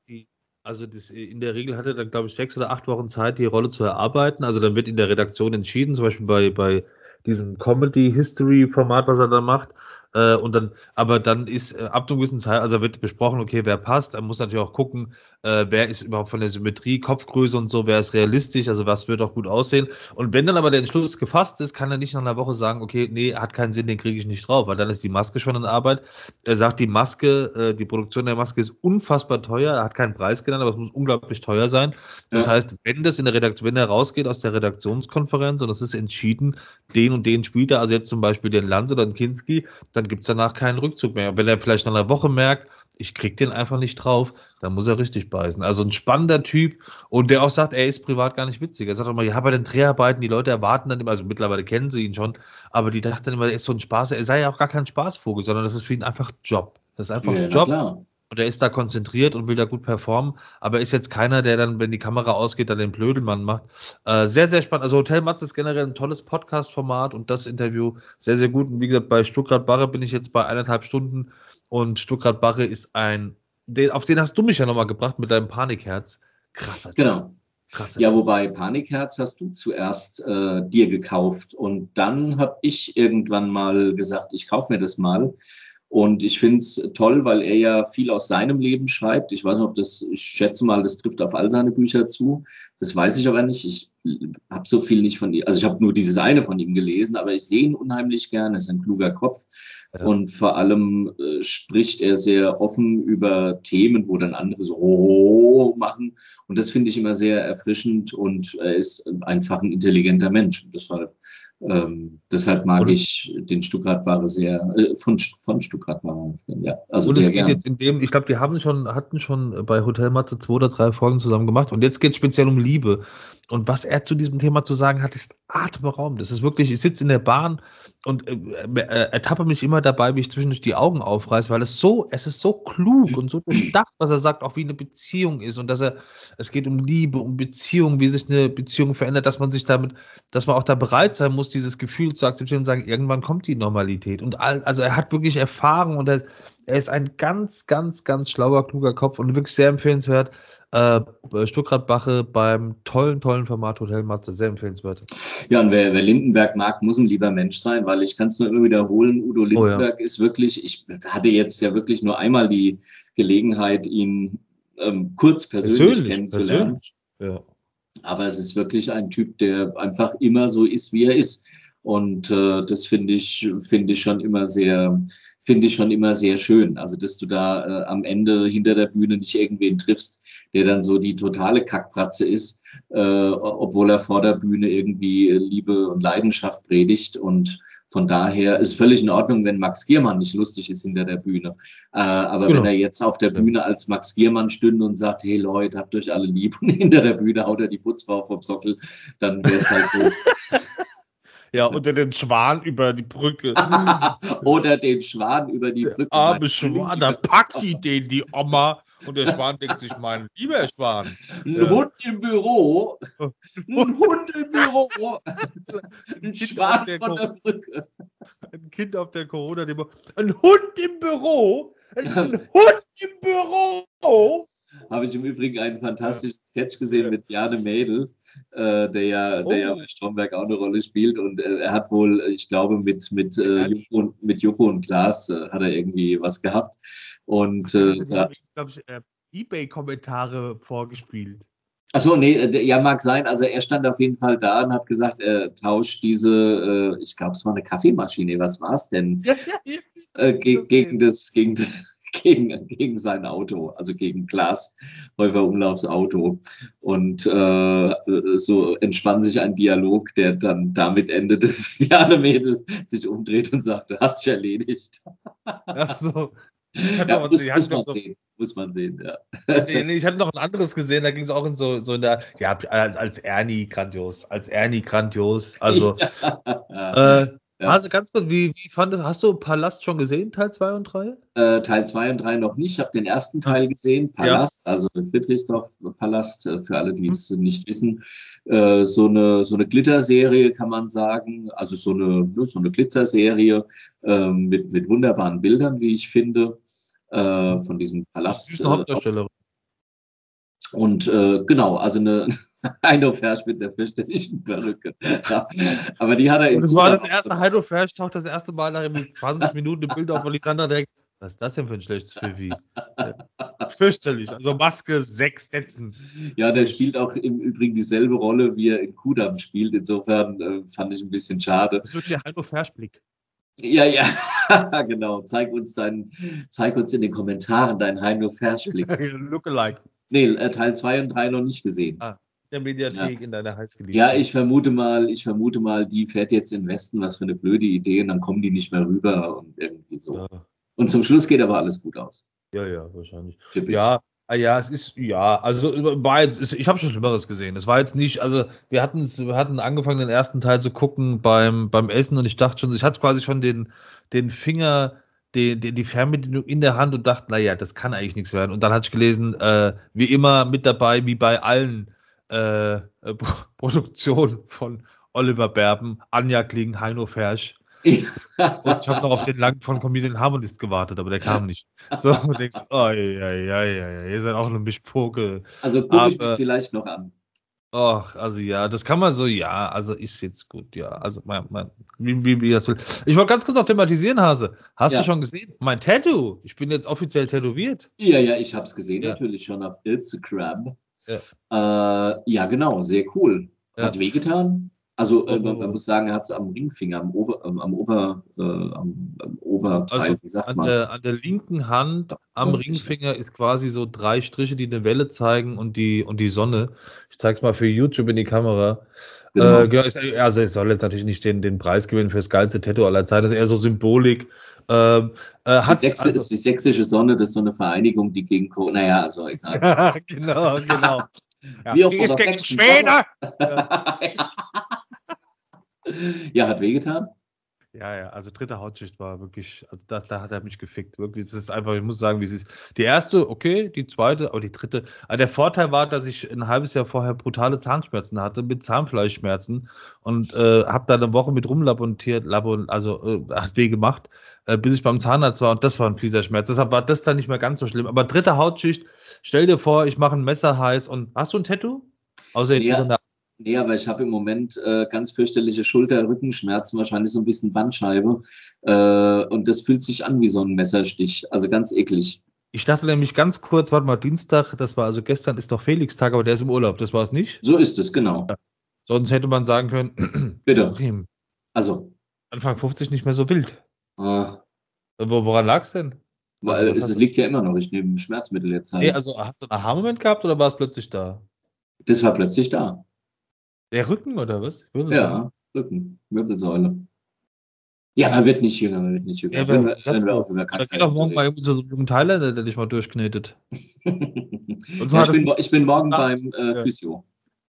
Also das, in der Regel hat er dann, glaube ich, sechs oder acht Wochen Zeit, die Rolle zu erarbeiten. Also dann wird in der Redaktion entschieden, zum Beispiel bei, bei diesem Comedy-History-Format, was er da macht. Äh, und dann, aber dann ist äh, ab einer gewissen Zeit, also wird besprochen, okay, wer passt. Er muss natürlich auch gucken, äh, wer ist überhaupt von der Symmetrie, Kopfgröße und so, wer ist realistisch, also was wird auch gut aussehen. Und wenn dann aber der Entschluss gefasst ist, kann er nicht nach einer Woche sagen, okay, nee, hat keinen Sinn, den kriege ich nicht drauf, weil dann ist die Maske schon in Arbeit. Er sagt, die Maske, äh, die Produktion der Maske ist unfassbar teuer. Er hat keinen Preis genannt, aber es muss unglaublich teuer sein. Das Ja. heißt, wenn das in der Redaktion, wenn er rausgeht aus der Redaktionskonferenz und es ist entschieden, den und den spielt er, also jetzt zum Beispiel den Lanz oder den Kinski, dann gibt es danach keinen Rückzug mehr. Wenn er vielleicht nach einer Woche merkt, ich krieg den einfach nicht drauf, dann muss er richtig beißen. Also ein spannender Typ und der auch sagt, er ist privat gar nicht witzig. Er sagt auch mal, ja, bei den Dreharbeiten, die Leute erwarten dann immer, also mittlerweile kennen sie ihn schon, aber die dachten immer, er ist so ein Spaß, er sei ja auch gar kein Spaßvogel, sondern das ist für ihn einfach Job. Das ist einfach Ja, ein Job. klar. Und er ist da konzentriert und will da gut performen, aber er ist jetzt keiner, der dann, wenn die Kamera ausgeht, dann den Blödelmann macht. Äh, sehr, sehr spannend. Also Hotel Matz ist generell ein tolles Podcast-Format und das Interview sehr, sehr gut. Und wie gesagt, bei Stuttgart Barre bin ich jetzt bei eineinhalb Stunden und Stuttgart Barre ist ein, den, auf den hast du mich ja nochmal gebracht mit deinem Panikherz. Krasser. Genau. Krasser. Ja, wobei Panikherz hast du zuerst äh, dir gekauft und dann habe ich irgendwann mal gesagt, ich kaufe mir das mal. Und ich finde es toll, weil er ja viel aus seinem Leben schreibt. Ich weiß nicht, ob das, ich schätze mal, das trifft auf all seine Bücher zu. Das weiß ich aber nicht. Ich habe so viel nicht von ihm, also ich habe nur dieses eine von ihm gelesen, aber ich sehe ihn unheimlich gern. Er ist ein kluger Kopf. Ja. Und vor allem äh, spricht er sehr offen über Themen, wo dann andere so oh machen. Und das finde ich immer sehr erfrischend und er ist einfach ein intelligenter Mensch. Und deshalb, ähm, deshalb mag Und- ich den Stuttgart-Ware sehr, äh, von, von Stuttgart-Ware, ja, also und es geht gerne. jetzt in dem, ich glaube, die haben schon, hatten schon bei Hotel Matze zwei oder drei Folgen zusammen gemacht und jetzt geht es speziell um Liebe. Und was er zu diesem Thema zu sagen hat, ist atemberaubend. Das ist wirklich, ich sitze in der Bahn und äh, äh, ertappe mich immer dabei, wie ich zwischendurch die Augen aufreiße, weil es so, es ist so klug und so durchdacht, was er sagt, auch wie eine Beziehung ist und dass er, es geht um Liebe, um Beziehung, wie sich eine Beziehung verändert, dass man sich damit, dass man auch da bereit sein muss, dieses Gefühl zu akzeptieren und sagen, irgendwann kommt die Normalität. Und all, also er hat wirklich Erfahrung und er, er ist ein ganz, ganz, ganz schlauer, kluger Kopf und wirklich sehr empfehlenswert. Äh, Stuttgart-Bache beim tollen, tollen Format Hotel Matze, sehr empfehlenswert. Ja, und wer, wer Lindenberg mag, muss ein lieber Mensch sein, weil ich kann es nur immer wiederholen, Udo Lindenberg oh, ja. ist wirklich, ich hatte jetzt ja wirklich nur einmal die Gelegenheit, ihn ähm, kurz persönlich, persönlich kennenzulernen. Persönlich. Ja. Aber es ist wirklich ein Typ, der einfach immer so ist, wie er ist. Und äh, das finde ich, finde ich schon immer sehr, finde ich schon immer sehr schön. Also, dass du da äh, am Ende hinter der Bühne nicht irgendwen triffst, der dann so die totale Kackpratze ist, äh, obwohl er vor der Bühne irgendwie Liebe und Leidenschaft predigt. Und von daher ist völlig in Ordnung, wenn Max Giermann nicht lustig ist hinter der Bühne. Äh, aber genau. wenn er jetzt auf der Bühne als Max Giermann stünde und sagt, hey Leute, habt euch alle lieb und hinter der Bühne haut er die Putzfrau vom Sockel, dann wäre es halt so. Ja, oder den Schwan über die Brücke. oder den Schwan über die Brücke. Der arme Schwan, da packt die den, die Oma. Und der Schwan denkt sich, mein lieber Schwan. Ein ja. Hund im Büro. Ein Hund im Büro. Ein Schwan der von der Brücke. Ein Kind auf der corona -Demo. Ein Hund im Büro. Ein Hund im Büro habe ich im Übrigen einen fantastischen Sketch gesehen mit Jane Mädel, äh, der ja, der ja oh. bei Stromberg auch eine Rolle spielt. Und äh, er hat wohl, ich glaube, mit, mit, äh, Joko, mit Joko und Klaas äh, hat er irgendwie was gehabt. Und äh, ich glaube, ich, äh, Ebay-Kommentare vorgespielt. Achso, nee, ja, mag sein. Also er stand auf jeden Fall da und hat gesagt, er tauscht diese, ich glaube, es war eine Kaffeemaschine, was war es denn? Ja, ja, äh, ge gegen, das, gegen das, gegen, gegen sein Auto, also gegen Klaas Häufer Umlaufs Auto. Und äh, so entspann sich ein Dialog, der dann damit endet, dass Jane Mädel sich umdreht und sagt, hat sich erledigt. Ach so. Ja, muss, muss, man sehen, muss man sehen, ja. Ich hatte noch ein anderes gesehen, da ging es auch in so, so in der, ja, als Ernie grandios, als Ernie grandios. Also, ja. äh, ja. Also ganz kurz, wie, wie fandest hast du Palast schon gesehen, Teil 2 und 3? Äh, Teil 2 und 3 noch nicht. Ich habe den ersten Teil gesehen, Palast, ja. also den Friedrichsdorf-Palast, äh, für alle, die es mhm. nicht wissen. Äh, so eine, so eine Glitterserie kann man sagen, also so eine, ne, so eine Glitzerserie äh, mit, mit wunderbaren Bildern, wie ich finde, äh, von diesem Palast. Hauptdarstellerin. Und äh, genau, also eine, Heino Fersch mit der fürchterlichen Perücke. Ja, aber die hat er Und das war das erste, Heino Fersch taucht das erste Mal nach 20 Minuten im Bild auf, wo Lisandra denkt, was ist das denn für ein schlechtes Fifi? Fürchterlich. Also Maske sechs Sätzen. Ja, der spielt auch im Übrigen dieselbe Rolle, wie er in Kudam spielt. Insofern äh, fand ich ein bisschen schade. Das wird der Heino Fersch-Blick. Ja, ja, genau. Zeig uns deinen, zeig uns in den Kommentaren deinen Heino Fersch-Blick. Lookalike. Nee, äh, Teil 2 und 3 noch nicht gesehen. Ah der Mediathek ja. in deiner heißgeliebten. Ja, ich vermute mal, ich vermute mal, die fährt jetzt in den Westen, was für eine blöde Idee, und dann kommen die nicht mehr rüber und irgendwie so. Ja. Und zum Schluss geht aber alles gut aus. Ja, ja, wahrscheinlich. Typisch. Ja, ah, ja, es ist, ja, also war jetzt, ich habe schon Schlimmeres gesehen. Es war jetzt nicht, also wir hatten wir hatten angefangen, den ersten Teil zu gucken beim, beim Essen und ich dachte schon, ich hatte quasi schon den, den Finger, die, die, die Fernbedienung in der Hand und dachte, naja, das kann eigentlich nichts werden. Und dann hatte ich gelesen, äh, wie immer mit dabei, wie bei allen äh, äh Produktion von Oliver Berben, Anja Kling, Heino Fersch. Und ich habe noch auf den langen von Comedian Harmonist gewartet, aber der kam nicht. So, und denkst, oh, ja, ja, ja, ja, ihr seid auch eine Mischpoke. Also gucke ich mir vielleicht noch an. Ach, also ja, das kann man so, ja, also ist jetzt gut, ja. Also mein, mein, wie, wie, wie das will. Ich wollte ganz kurz noch thematisieren, Hase. Hast ja. du schon gesehen? Mein Tattoo. Ich bin jetzt offiziell tätowiert. Ja, ja, ich habe es gesehen, ja. natürlich schon auf Instagram. Ja, äh, ja genau, sehr cool. Hat ja. wehgetan? Also äh, man, man, muss sagen, er hat es am Ringfinger, am, Ober, ähm, am, Ober, äh, am, am Oberteil, also wie sagt an man? Der, an der linken Hand am Ringfinger ist quasi so drei Striche, die eine Welle zeigen und die, und die Sonne. Ich zeige es mal für YouTube in die Kamera. Genau. Äh, genau, ist, also es soll jetzt natürlich nicht den, den Preis gewinnen für das geilste Tattoo aller Zeiten. Das ist eher so Symbolik. Ähm, äh, hat, die Sächse, also, ist die sächsische Sonne, das ist so eine Vereinigung, die gegen Corona, naja, also egal. genau, genau. Ja, Wie die ist gegen Schwäne! ja, hat wehgetan. Ja, ja, also dritte Hautschicht war wirklich, also das, da hat er mich gefickt. Wirklich, das ist einfach, ich muss sagen, wie es ist. Die erste, okay, die zweite, aber die dritte. Aber der Vorteil war, dass ich ein halbes Jahr vorher brutale Zahnschmerzen hatte, mit Zahnfleischschmerzen und äh, habe da eine Woche mit rumlabontiert, labon, also äh, hat weh gemacht, äh, bis ich beim Zahnarzt war und das war ein fieser Schmerz. Deshalb war das dann nicht mehr ganz so schlimm. Aber dritte Hautschicht, stell dir vor, ich mache ein Messer heiß und hast du ein Tattoo? Außer jetzt Ja. so eine Nee, aber ich habe im Moment äh, ganz fürchterliche Schulter-Rückenschmerzen, wahrscheinlich so ein bisschen Bandscheibe. Äh, und das fühlt sich an wie so ein Messerstich. Also ganz eklig. Ich dachte nämlich ganz kurz, warte mal, Dienstag, das war also gestern, ist doch Felix-Tag, aber der ist im Urlaub, das war es nicht. So ist es, genau. Sonst hätte man sagen können, Bitte. Joachim, Also, Anfang 50 nicht mehr so wild. Wo, woran lag's denn? weil was es, du- liegt ja immer noch. Ich nehme Schmerzmittel jetzt halt. Nee, also hast du einen Aha-Moment gehabt oder war es plötzlich da? das war plötzlich da. Der Rücken oder was? Wirbelsäule? Ja, Rücken, Wirbelsäule. Ja, man wird nicht jünger, man wird nicht jünger. Ja, wenn wir, wenn wir auch über da geht doch morgen mal so einen jungen Thailänder, der dich mal durchknetet. ja, ich, bin, ich bin morgen beim äh, ja. Physio.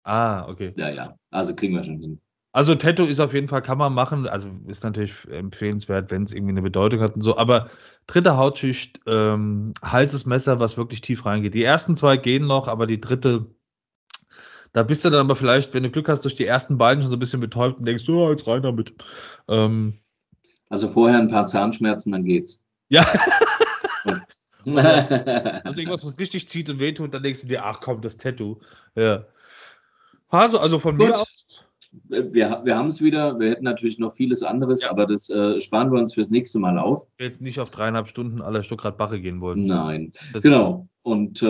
Ah, okay. Ja, ja. Also kriegen wir schon hin. Also Tattoo ist auf jeden Fall, kann man machen. Also ist natürlich empfehlenswert, wenn es irgendwie eine Bedeutung hat und so. Aber dritte Hautschicht, ähm, heißes Messer, was wirklich tief reingeht. Die ersten zwei gehen noch, aber die dritte, da bist du dann aber vielleicht, wenn du Glück hast, durch die ersten beiden schon so ein bisschen betäubt und denkst, so, jetzt rein damit. Ähm, Also vorher ein paar Zahnschmerzen, dann geht's. ja, also irgendwas, was richtig zieht und wehtut, dann denkst du dir, ach komm, das Tattoo. Ja. Also, also von mir Gut. aus. wir, wir haben es wieder. Wir hätten natürlich noch vieles anderes, Ja. aber das äh, sparen wir uns fürs nächste Mal auf. Jetzt nicht auf dreieinhalb Stunden aller Stuttgart Bache gehen wollten. Nein. Das- Genau. Und äh,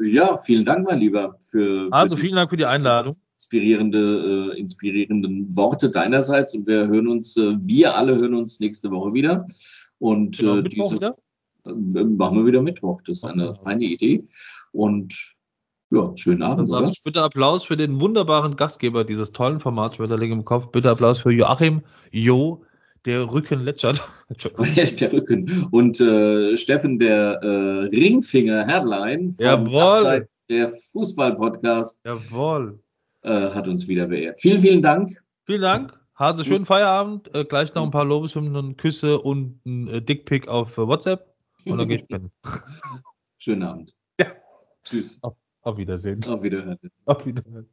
ja, vielen Dank, mein Lieber, für, Also für vielen Dank für die Einladung. inspirierende, äh, inspirierenden Worte deinerseits. Und wir hören uns, äh, wir alle hören uns nächste Woche wieder. Und Genau, äh, Mittwoch diese, wieder? äh, machen wir wieder Mittwoch. Das ist eine Genau. feine Idee. Und ja, schönen Dann Abend, sage oder? ich bitte Applaus für den wunderbaren Gastgeber dieses tollen Formats Schmetterling im Kopf. Bitte Applaus für Joachim Jo, der Rücken lätschert. der Rücken. Und äh, Steffen, der äh, Ringfinger Herrlein vom Jawohl. Abseits der Fußball-Podcast Jawohl. äh, hat uns wieder beehrt. Vielen, vielen Dank. Vielen Dank. Hase, schönen Tschüss. Feierabend. Äh, gleich noch ein paar Lobeshymnen und Küsse und ein äh, Dickpick auf äh, WhatsApp. Und dann gehe ich pennen. Schönen Abend. Ja. Tschüss. Auf Wiedersehen. Auf Wiederhören. Auf Wiedersehen.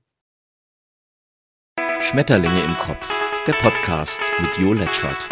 Schmetterlinge im Kopf. Der Podcast mit Jo Letschert.